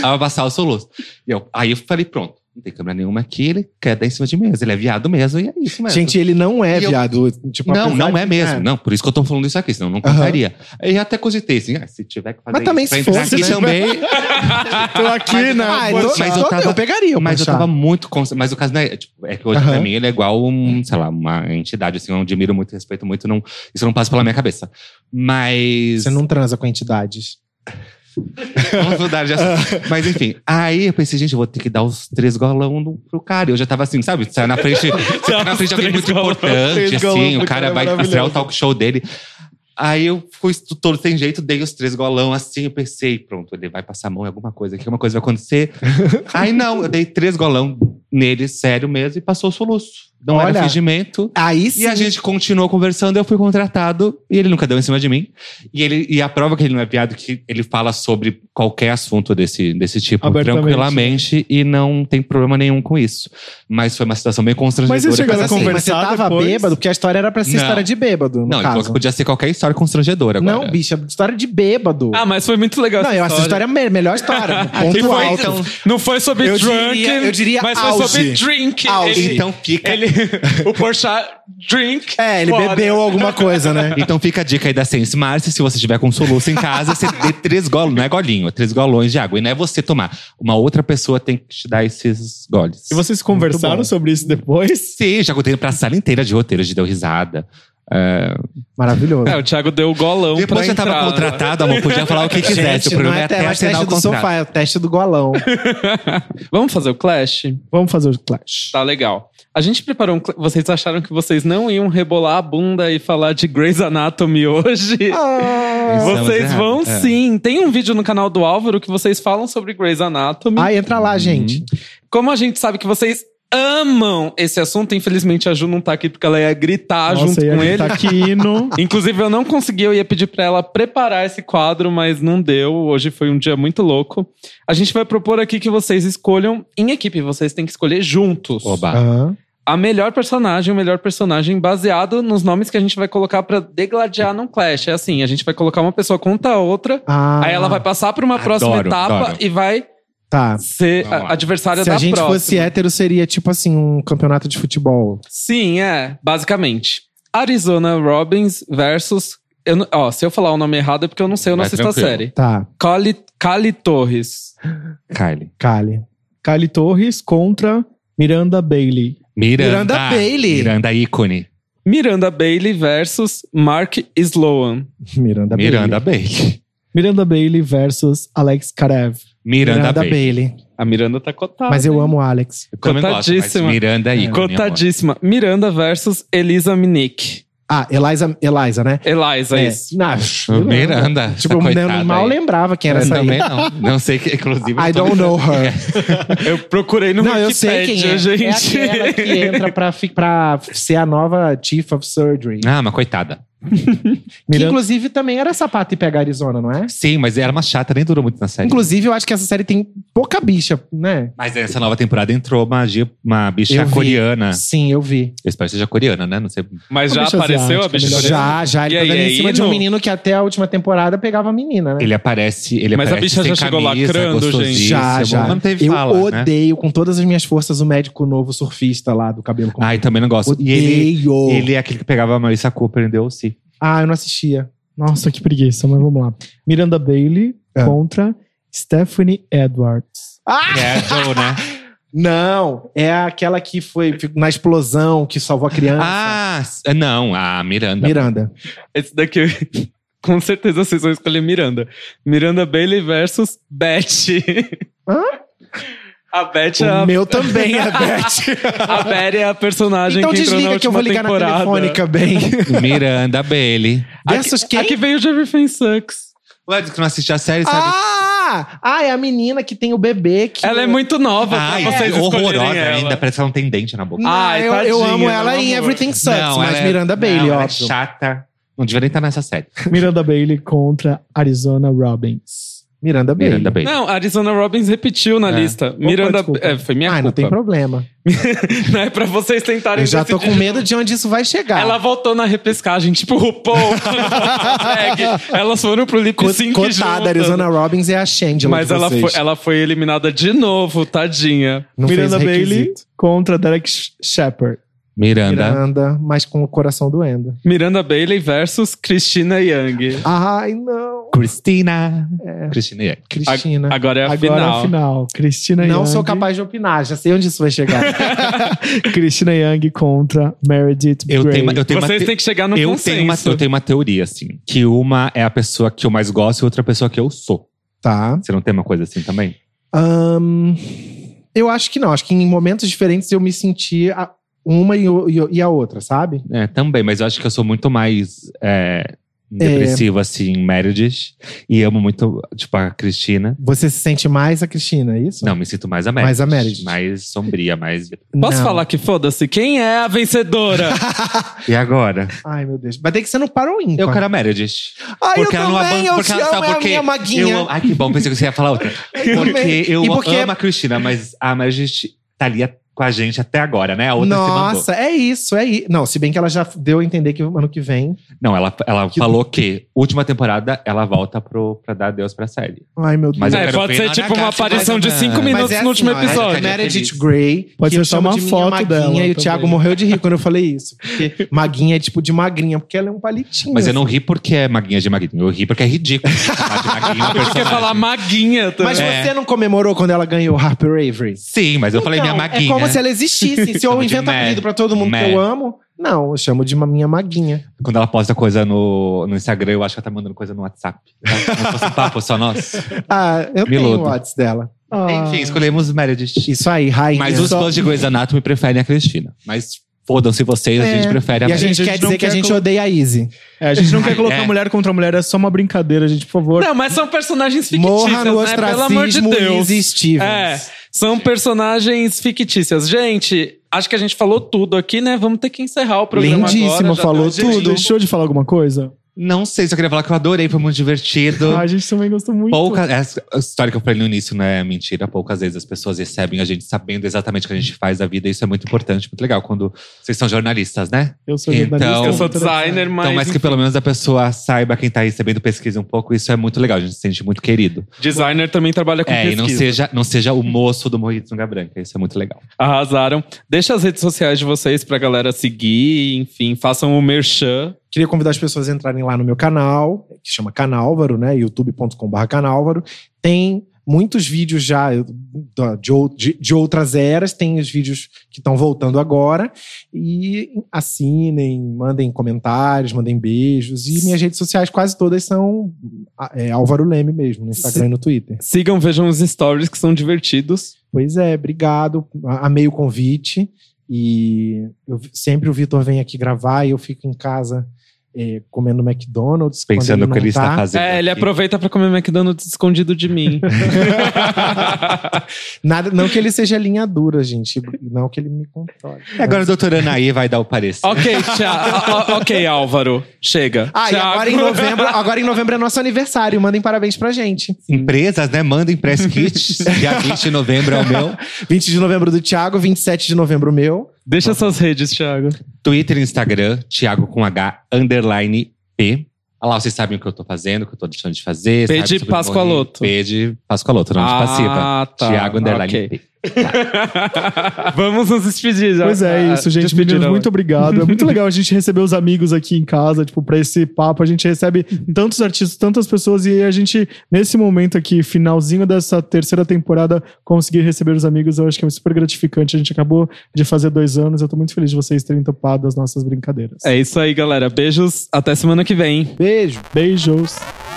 Pra passar o soluço. E eu, aí eu falei, pronto, não tem câmera nenhuma aqui, ele quer dar em cima de mim. Ele é viado mesmo, e é isso mesmo. Gente, ele não é E eu- viado. Tipo, Não, não é mesmo. Não, por isso que eu tô falando isso aqui, senão eu não contaria. Aí eu até cogitei assim, ah, se tiver que fazer Mas também se fosse, aqui né? também. Tô aqui, Mas- né? Ah, então, mas eu então tava- eu pegaria o Mas eu tava muito const... Mas o caso não é. Tipo, é que hoje, Aham. pra mim, ele é igual um, sei lá, uma entidade, assim, eu admiro muito, respeito muito. Não, isso não passa pela minha cabeça. Mas. Você não transa com entidades. Vamos mudar de assunto. Mas enfim, aí eu pensei, gente, eu vou ter que dar os três golão no- pro cara. Eu já tava assim, sabe? Sai na frente, você tá na frente de alguém muito golão. importante, assim, o cara cara é vai estrear o talk show dele. Aí eu fui todo sem jeito, dei os três golão assim, eu pensei, pronto, ele vai passar a mão em alguma coisa aqui, alguma coisa vai acontecer. aí não, eu dei três golão nele, sério mesmo, e passou o soluço. Não Olha, era fingimento. Aí sim. E a gente continuou conversando, eu fui contratado e ele nunca deu em cima de mim. E, ele, e a prova que ele não é viado, que ele fala sobre qualquer assunto desse, desse tipo tranquilamente e não tem problema nenhum com isso. Mas foi uma situação bem constrangedora. Mas vocês chegaram a assim, Mas você conversar tava depois? bêbado, porque a história era pra ser Não. história de bêbado, no Não, ele falou caso. que podia ser qualquer história constrangedora agora. Não, bicha, história de bêbado. Ah, mas foi muito legal não, eu acho essa história a me- melhor história. Ponto foi- alto. então, não foi sobre Eu drunk, diria- eu diria mas foi. Sobre drink. Auge. Ele, Então fica, ele, o Porchat drink. É, ele fora. bebeu alguma coisa, né? então fica a dica aí da Sense Márcia, se você tiver com soluço em casa, você dê três golos, não é golinho, é três golões de água. E não é você tomar. Uma outra pessoa tem que te dar esses goles. E vocês conversaram sobre isso depois? Sim, já contei pra sala inteira de roteiros de deu risada. É, Maravilhoso. É, o Thiago deu o golão Depois pra já tava entrar. contratado, amor, podia falar o que quisesse. Gente, o problema não é é, até assinar teste o do contrato. sofá, é o teste do golão. Vamos fazer o Clash? Vamos fazer o Clash. Tá legal. A gente preparou um. cl- Vocês acharam que vocês não iam rebolar a bunda e falar de Grey's Anatomy hoje? Ah. Vocês vão é. sim. Tem um vídeo no canal do Álvaro que vocês falam sobre Grey's Anatomy. Ai, entra lá, gente. Como a gente sabe que vocês amam esse assunto, infelizmente a Ju não tá aqui porque ela ia gritar Nossa, junto ia com ele. aqui no... Inclusive, eu não consegui, eu ia pedir pra ela preparar esse quadro, mas não deu. Hoje foi um dia muito louco. A gente vai propor aqui que vocês escolham em equipe, vocês têm que escolher juntos. Oba. Aham. A melhor personagem, o melhor personagem baseado nos nomes que a gente vai colocar pra degladiar num clash. É assim, a gente vai colocar uma pessoa contra a outra, Ah, aí ela vai passar pra uma Adoro, próxima etapa adoro. e vai Tá. ser a adversária Se da a gente próxima. fosse hétero, seria tipo assim, um campeonato de futebol. Sim, é, basicamente. Arizona Robbins versus. Eu, não- ó, se eu falar o nome errado é porque eu não sei, eu não assisto a série. Tá, Cali, Cali Torres. Kylie. Kali. Kylie Torres contra Miranda Bailey. Miranda. Miranda Bailey. Miranda ícone. Miranda Bailey versus Mark Sloan. Miranda, Miranda Bailey. Bailey. Miranda Bailey versus Alex Karev. Miranda, Miranda Bailey. Bailey. A Miranda tá cotada. Mas eu hein? amo o Alex. Eu também gosto, mas Cotadíssima. Miranda é ícone. amor. Cotadíssima. Miranda versus Elisa Minick. Ah, Eliza, Eliza né? Eliza, É. isso. Não, Miranda. Tipo, essa eu mal aí. lembrava quem era Eu essa aí. também não. Não sei que, inclusive. I don't know her. Eu procurei no Não, eu sei quem é. gente. É aquela que entra pra, pra ser a nova Chief of Surgery. Ah, uma coitada. Que inclusive também era sapato e pega Arizona, não é? Sim, mas era uma chata, nem durou muito na série. Inclusive, eu acho que essa série tem pouca bicha, né? Mas nessa nova temporada entrou uma, uma bicha Eu vi. coreana. Sim, eu vi. Eu espero que seja coreana, né? Não sei. Mas Uma já bicha apareceu a asiática, bicha melhor. coreana? Já, já. Ele E tá aí, dando em aí, cima de um no- menino que até a última temporada pegava a menina, né? Ele aparece. Ele Mas a aparece bicha já sem chegou camisa, lacrando, gente. gostosíssimo. Já, já. Não teve eu fala, né? odeio com todas as minhas forças o médico novo surfista lá do cabelo comprido. Ai, também não gosto. E ele, Odeio. ele é aquele que pegava a Marissa Cooper em DLC. Ah, eu não assistia. Nossa, que preguiça, mas vamos lá. Miranda Bailey É. contra Stephanie Edwards. Ah! É a Joe, né? Não, é aquela que foi na explosão, que salvou a criança. ah, não, a Miranda. Miranda. Esse daqui, com certeza vocês vão escolher Miranda. Miranda Bailey versus Betty. Hã? A Betty é O a, meu também é Beth. a Betty é a personagem então que entrou na desliga que eu vou ligar na temporada. telefônica bem. Miranda Bailey. Versus quem? Aqui veio o Everything Sucks. Ué, que não assistiu a série, sabe? Ah! Ah, é a menina que tem o bebê que. Ela é muito nova Ai, pra vocês é horrorosa ela. ainda. Parece que ela não tem dente na boca. Não, Ai, eu, eu amo ela em. Everything Sucks, mas ela é- Miranda Bailey, não, ela é chata. Não devia nem estar nessa série. Miranda Bailey contra Arizona Robbins. Miranda Bailey. Miranda Bailey. Não, Arizona Robbins repetiu na É. lista. Miranda. desculpa. É, foi minha Ai, não tem culpa. problema. Não é pra vocês tentarem Eu já tô decidir com de medo de onde isso vai chegar. Ela voltou na repescagem, tipo o RuPaul. Elas foram pro lip Co- sync Cotada, juntas. Arizona Robbins é a Shangela Mas ela foi, ela foi eliminada de novo, tadinha. Não Miranda Bailey contra Derek Sh- Shepard. Miranda. Miranda, mas com o coração doendo. Miranda Bailey versus Christina Young. Ai, não. Cristina. Cristina Yang. Cristina. Agora é a Agora final. a final. Cristina não Young. sou capaz de opinar, já sei onde isso vai chegar. Cristina Young contra Meredith Eu Grey. tenho, eu tenho Vocês te- têm que chegar no eu consenso. tenho, uma, eu tenho uma teoria, assim. Que uma é a pessoa que eu mais gosto e outra pessoa que eu sou. tá. Você não tem uma coisa assim também? Ahn, eu acho que não. Acho que em momentos diferentes eu me senti a- uma e, e e a outra, sabe? É, também, mas eu acho que eu sou muito mais é, depressivo, assim, em Meredith. E amo muito, tipo, a Cristina. Você se sente mais a Cristina, é isso? Não, me sinto mais a Meredith. Mais a Meredith. Mais sombria, mais... Posso Não. falar que foda-se? Quem é a vencedora? E agora? Ai, meu Deus. Vai ter que ser no par ou ímpar. Eu quero a Meredith. Ai, Porque eu ela não também, abandona. eu Porque ela amo, sabe é a por quê? minha maguinha. Eu Ai, que bom, pensei que você ia falar outra. Porque eu E porque- amo a Cristina, mas a Meredith tá ali com a gente até agora, né? A outra se mandou. Nossa, é isso, é isso. Não, se bem que ela já deu a entender que ano que vem. Não, ela, ela Que- falou que última temporada ela volta pro, pra dar adeus pra série. Ai, meu Deus. Mas eu é, quero pode ver ser tipo uma aparição de cinco Mas minutos é no último assim, ó, episódio. É Meredith. Grey. Pode ser só uma foto maguinha, dela E o também. Thiago morreu de rir quando eu falei isso. Porque maguinha é tipo de magrinha, porque ela é um palitinho. Mas eu não assim. ri porque é maguinha de maguinho. Eu ri porque é ridículo Porque falar maguinha também. Mas É. você não comemorou quando ela ganhou Harper Avery? Sim, mas eu falei minha Então, maguinha. Se ela existisse. Se eu invento apelido pra todo mundo que eu amo, não, eu chamo de uma minha maguinha. Quando ela posta coisa no, no Instagram, eu acho que ela tá mandando coisa no WhatsApp. Não fosse papo só nós. Ah, eu tenho Miludo. o WhatsApp dela. Ah, Enfim, escolhemos Meredith. Isso aí, rainha. Mas os fãs de Grey's Anatomy preferem a Cristina. Mas fodam-se vocês, a É. gente prefere a E a gente, A quer gente não dizer que a quer gente colo- odeia a Izzy. É, a gente não quer colocar É. mulher contra mulher, é só uma brincadeira, gente, por favor. Não, mas são personagens fictícias, Morra no né? Pelo amor de Deus. Izzy Stevens. É, são personagens fictícias. Gente, acho que a gente falou tudo aqui, né? Vamos ter que encerrar o programa agora. já falou tudo. Deixou de falar alguma coisa? Não sei, só queria falar que eu adorei, foi muito divertido. Ah, a gente também gostou muito. Pouca, essa história que eu falei no início não é mentira. Poucas vezes as pessoas recebem a gente sabendo exatamente o que a gente faz da vida. Isso é muito importante, muito legal. Quando vocês são jornalistas, né? Eu sou Então- jornalista. Eu sou designer, mas, então, mas que pelo menos a pessoa saiba quem tá recebendo pesquisa um pouco. Isso é muito legal. A gente se sente muito querido. designer também trabalha com É, e pesquisa. não seja, não seja o moço do Morrito Nunca Branca. Isso é muito legal. Arrasaram. Deixa as redes sociais de vocês pra galera seguir, enfim, façam o merchan. Queria convidar as pessoas a entrarem lá no meu canal, que chama Canálvaro, né? youtube.com.br Canálvaro. Tem muitos vídeos já de, de- outras eras, tem os vídeos que estão voltando agora. E assinem, mandem comentários, mandem beijos. E minhas redes sociais quase todas são é, Álvaro Leme mesmo, no Instagram e no Twitter. Sigam, vejam os stories que são divertidos. Pois é, obrigado. Amei o convite. E eu- sempre o Vitor vem aqui gravar e eu fico em casa é, comendo McDonald's. Pensando quando o que ele não está tá. fazendo. É, ele aqui. aproveita pra comer McDonald's escondido de mim. Nada, não que ele seja linha dura, gente. Não que ele me controle. E agora a doutora Anaí vai dar o parecer. ok, Thiago. ok, Álvaro. Chega. Ah, e agora em novembro, agora em novembro é nosso aniversário. Mandem parabéns pra gente. Empresas, né? Mandem press kits. Dia 20 de novembro é o meu. 20 de novembro do Thiago, 27 de novembro meu. Deixa suas redes, Thiago. Twitter e Instagram, Thiago com H, underline P. Olha lá, vocês sabem o que eu tô fazendo, o que eu tô deixando de fazer. P de Pascoaloto. P de Pascoaloto, não de passiva. Ah, tá. Thiago, underline Ok. P. Vamos nos despedir. já. Pois é, Ah, isso, gente. Meninos, muito obrigado. É muito legal a gente receber os amigos aqui em casa, tipo, pra esse papo. A gente recebe tantos artistas, tantas pessoas, e a gente, nesse momento aqui, finalzinho dessa terceira temporada, conseguir receber os amigos, eu acho que é super gratificante. A gente acabou de fazer dois anos. Eu tô muito feliz de vocês terem topado as nossas brincadeiras. É isso aí, galera. Beijos. Até semana que vem. Beijo. Beijos.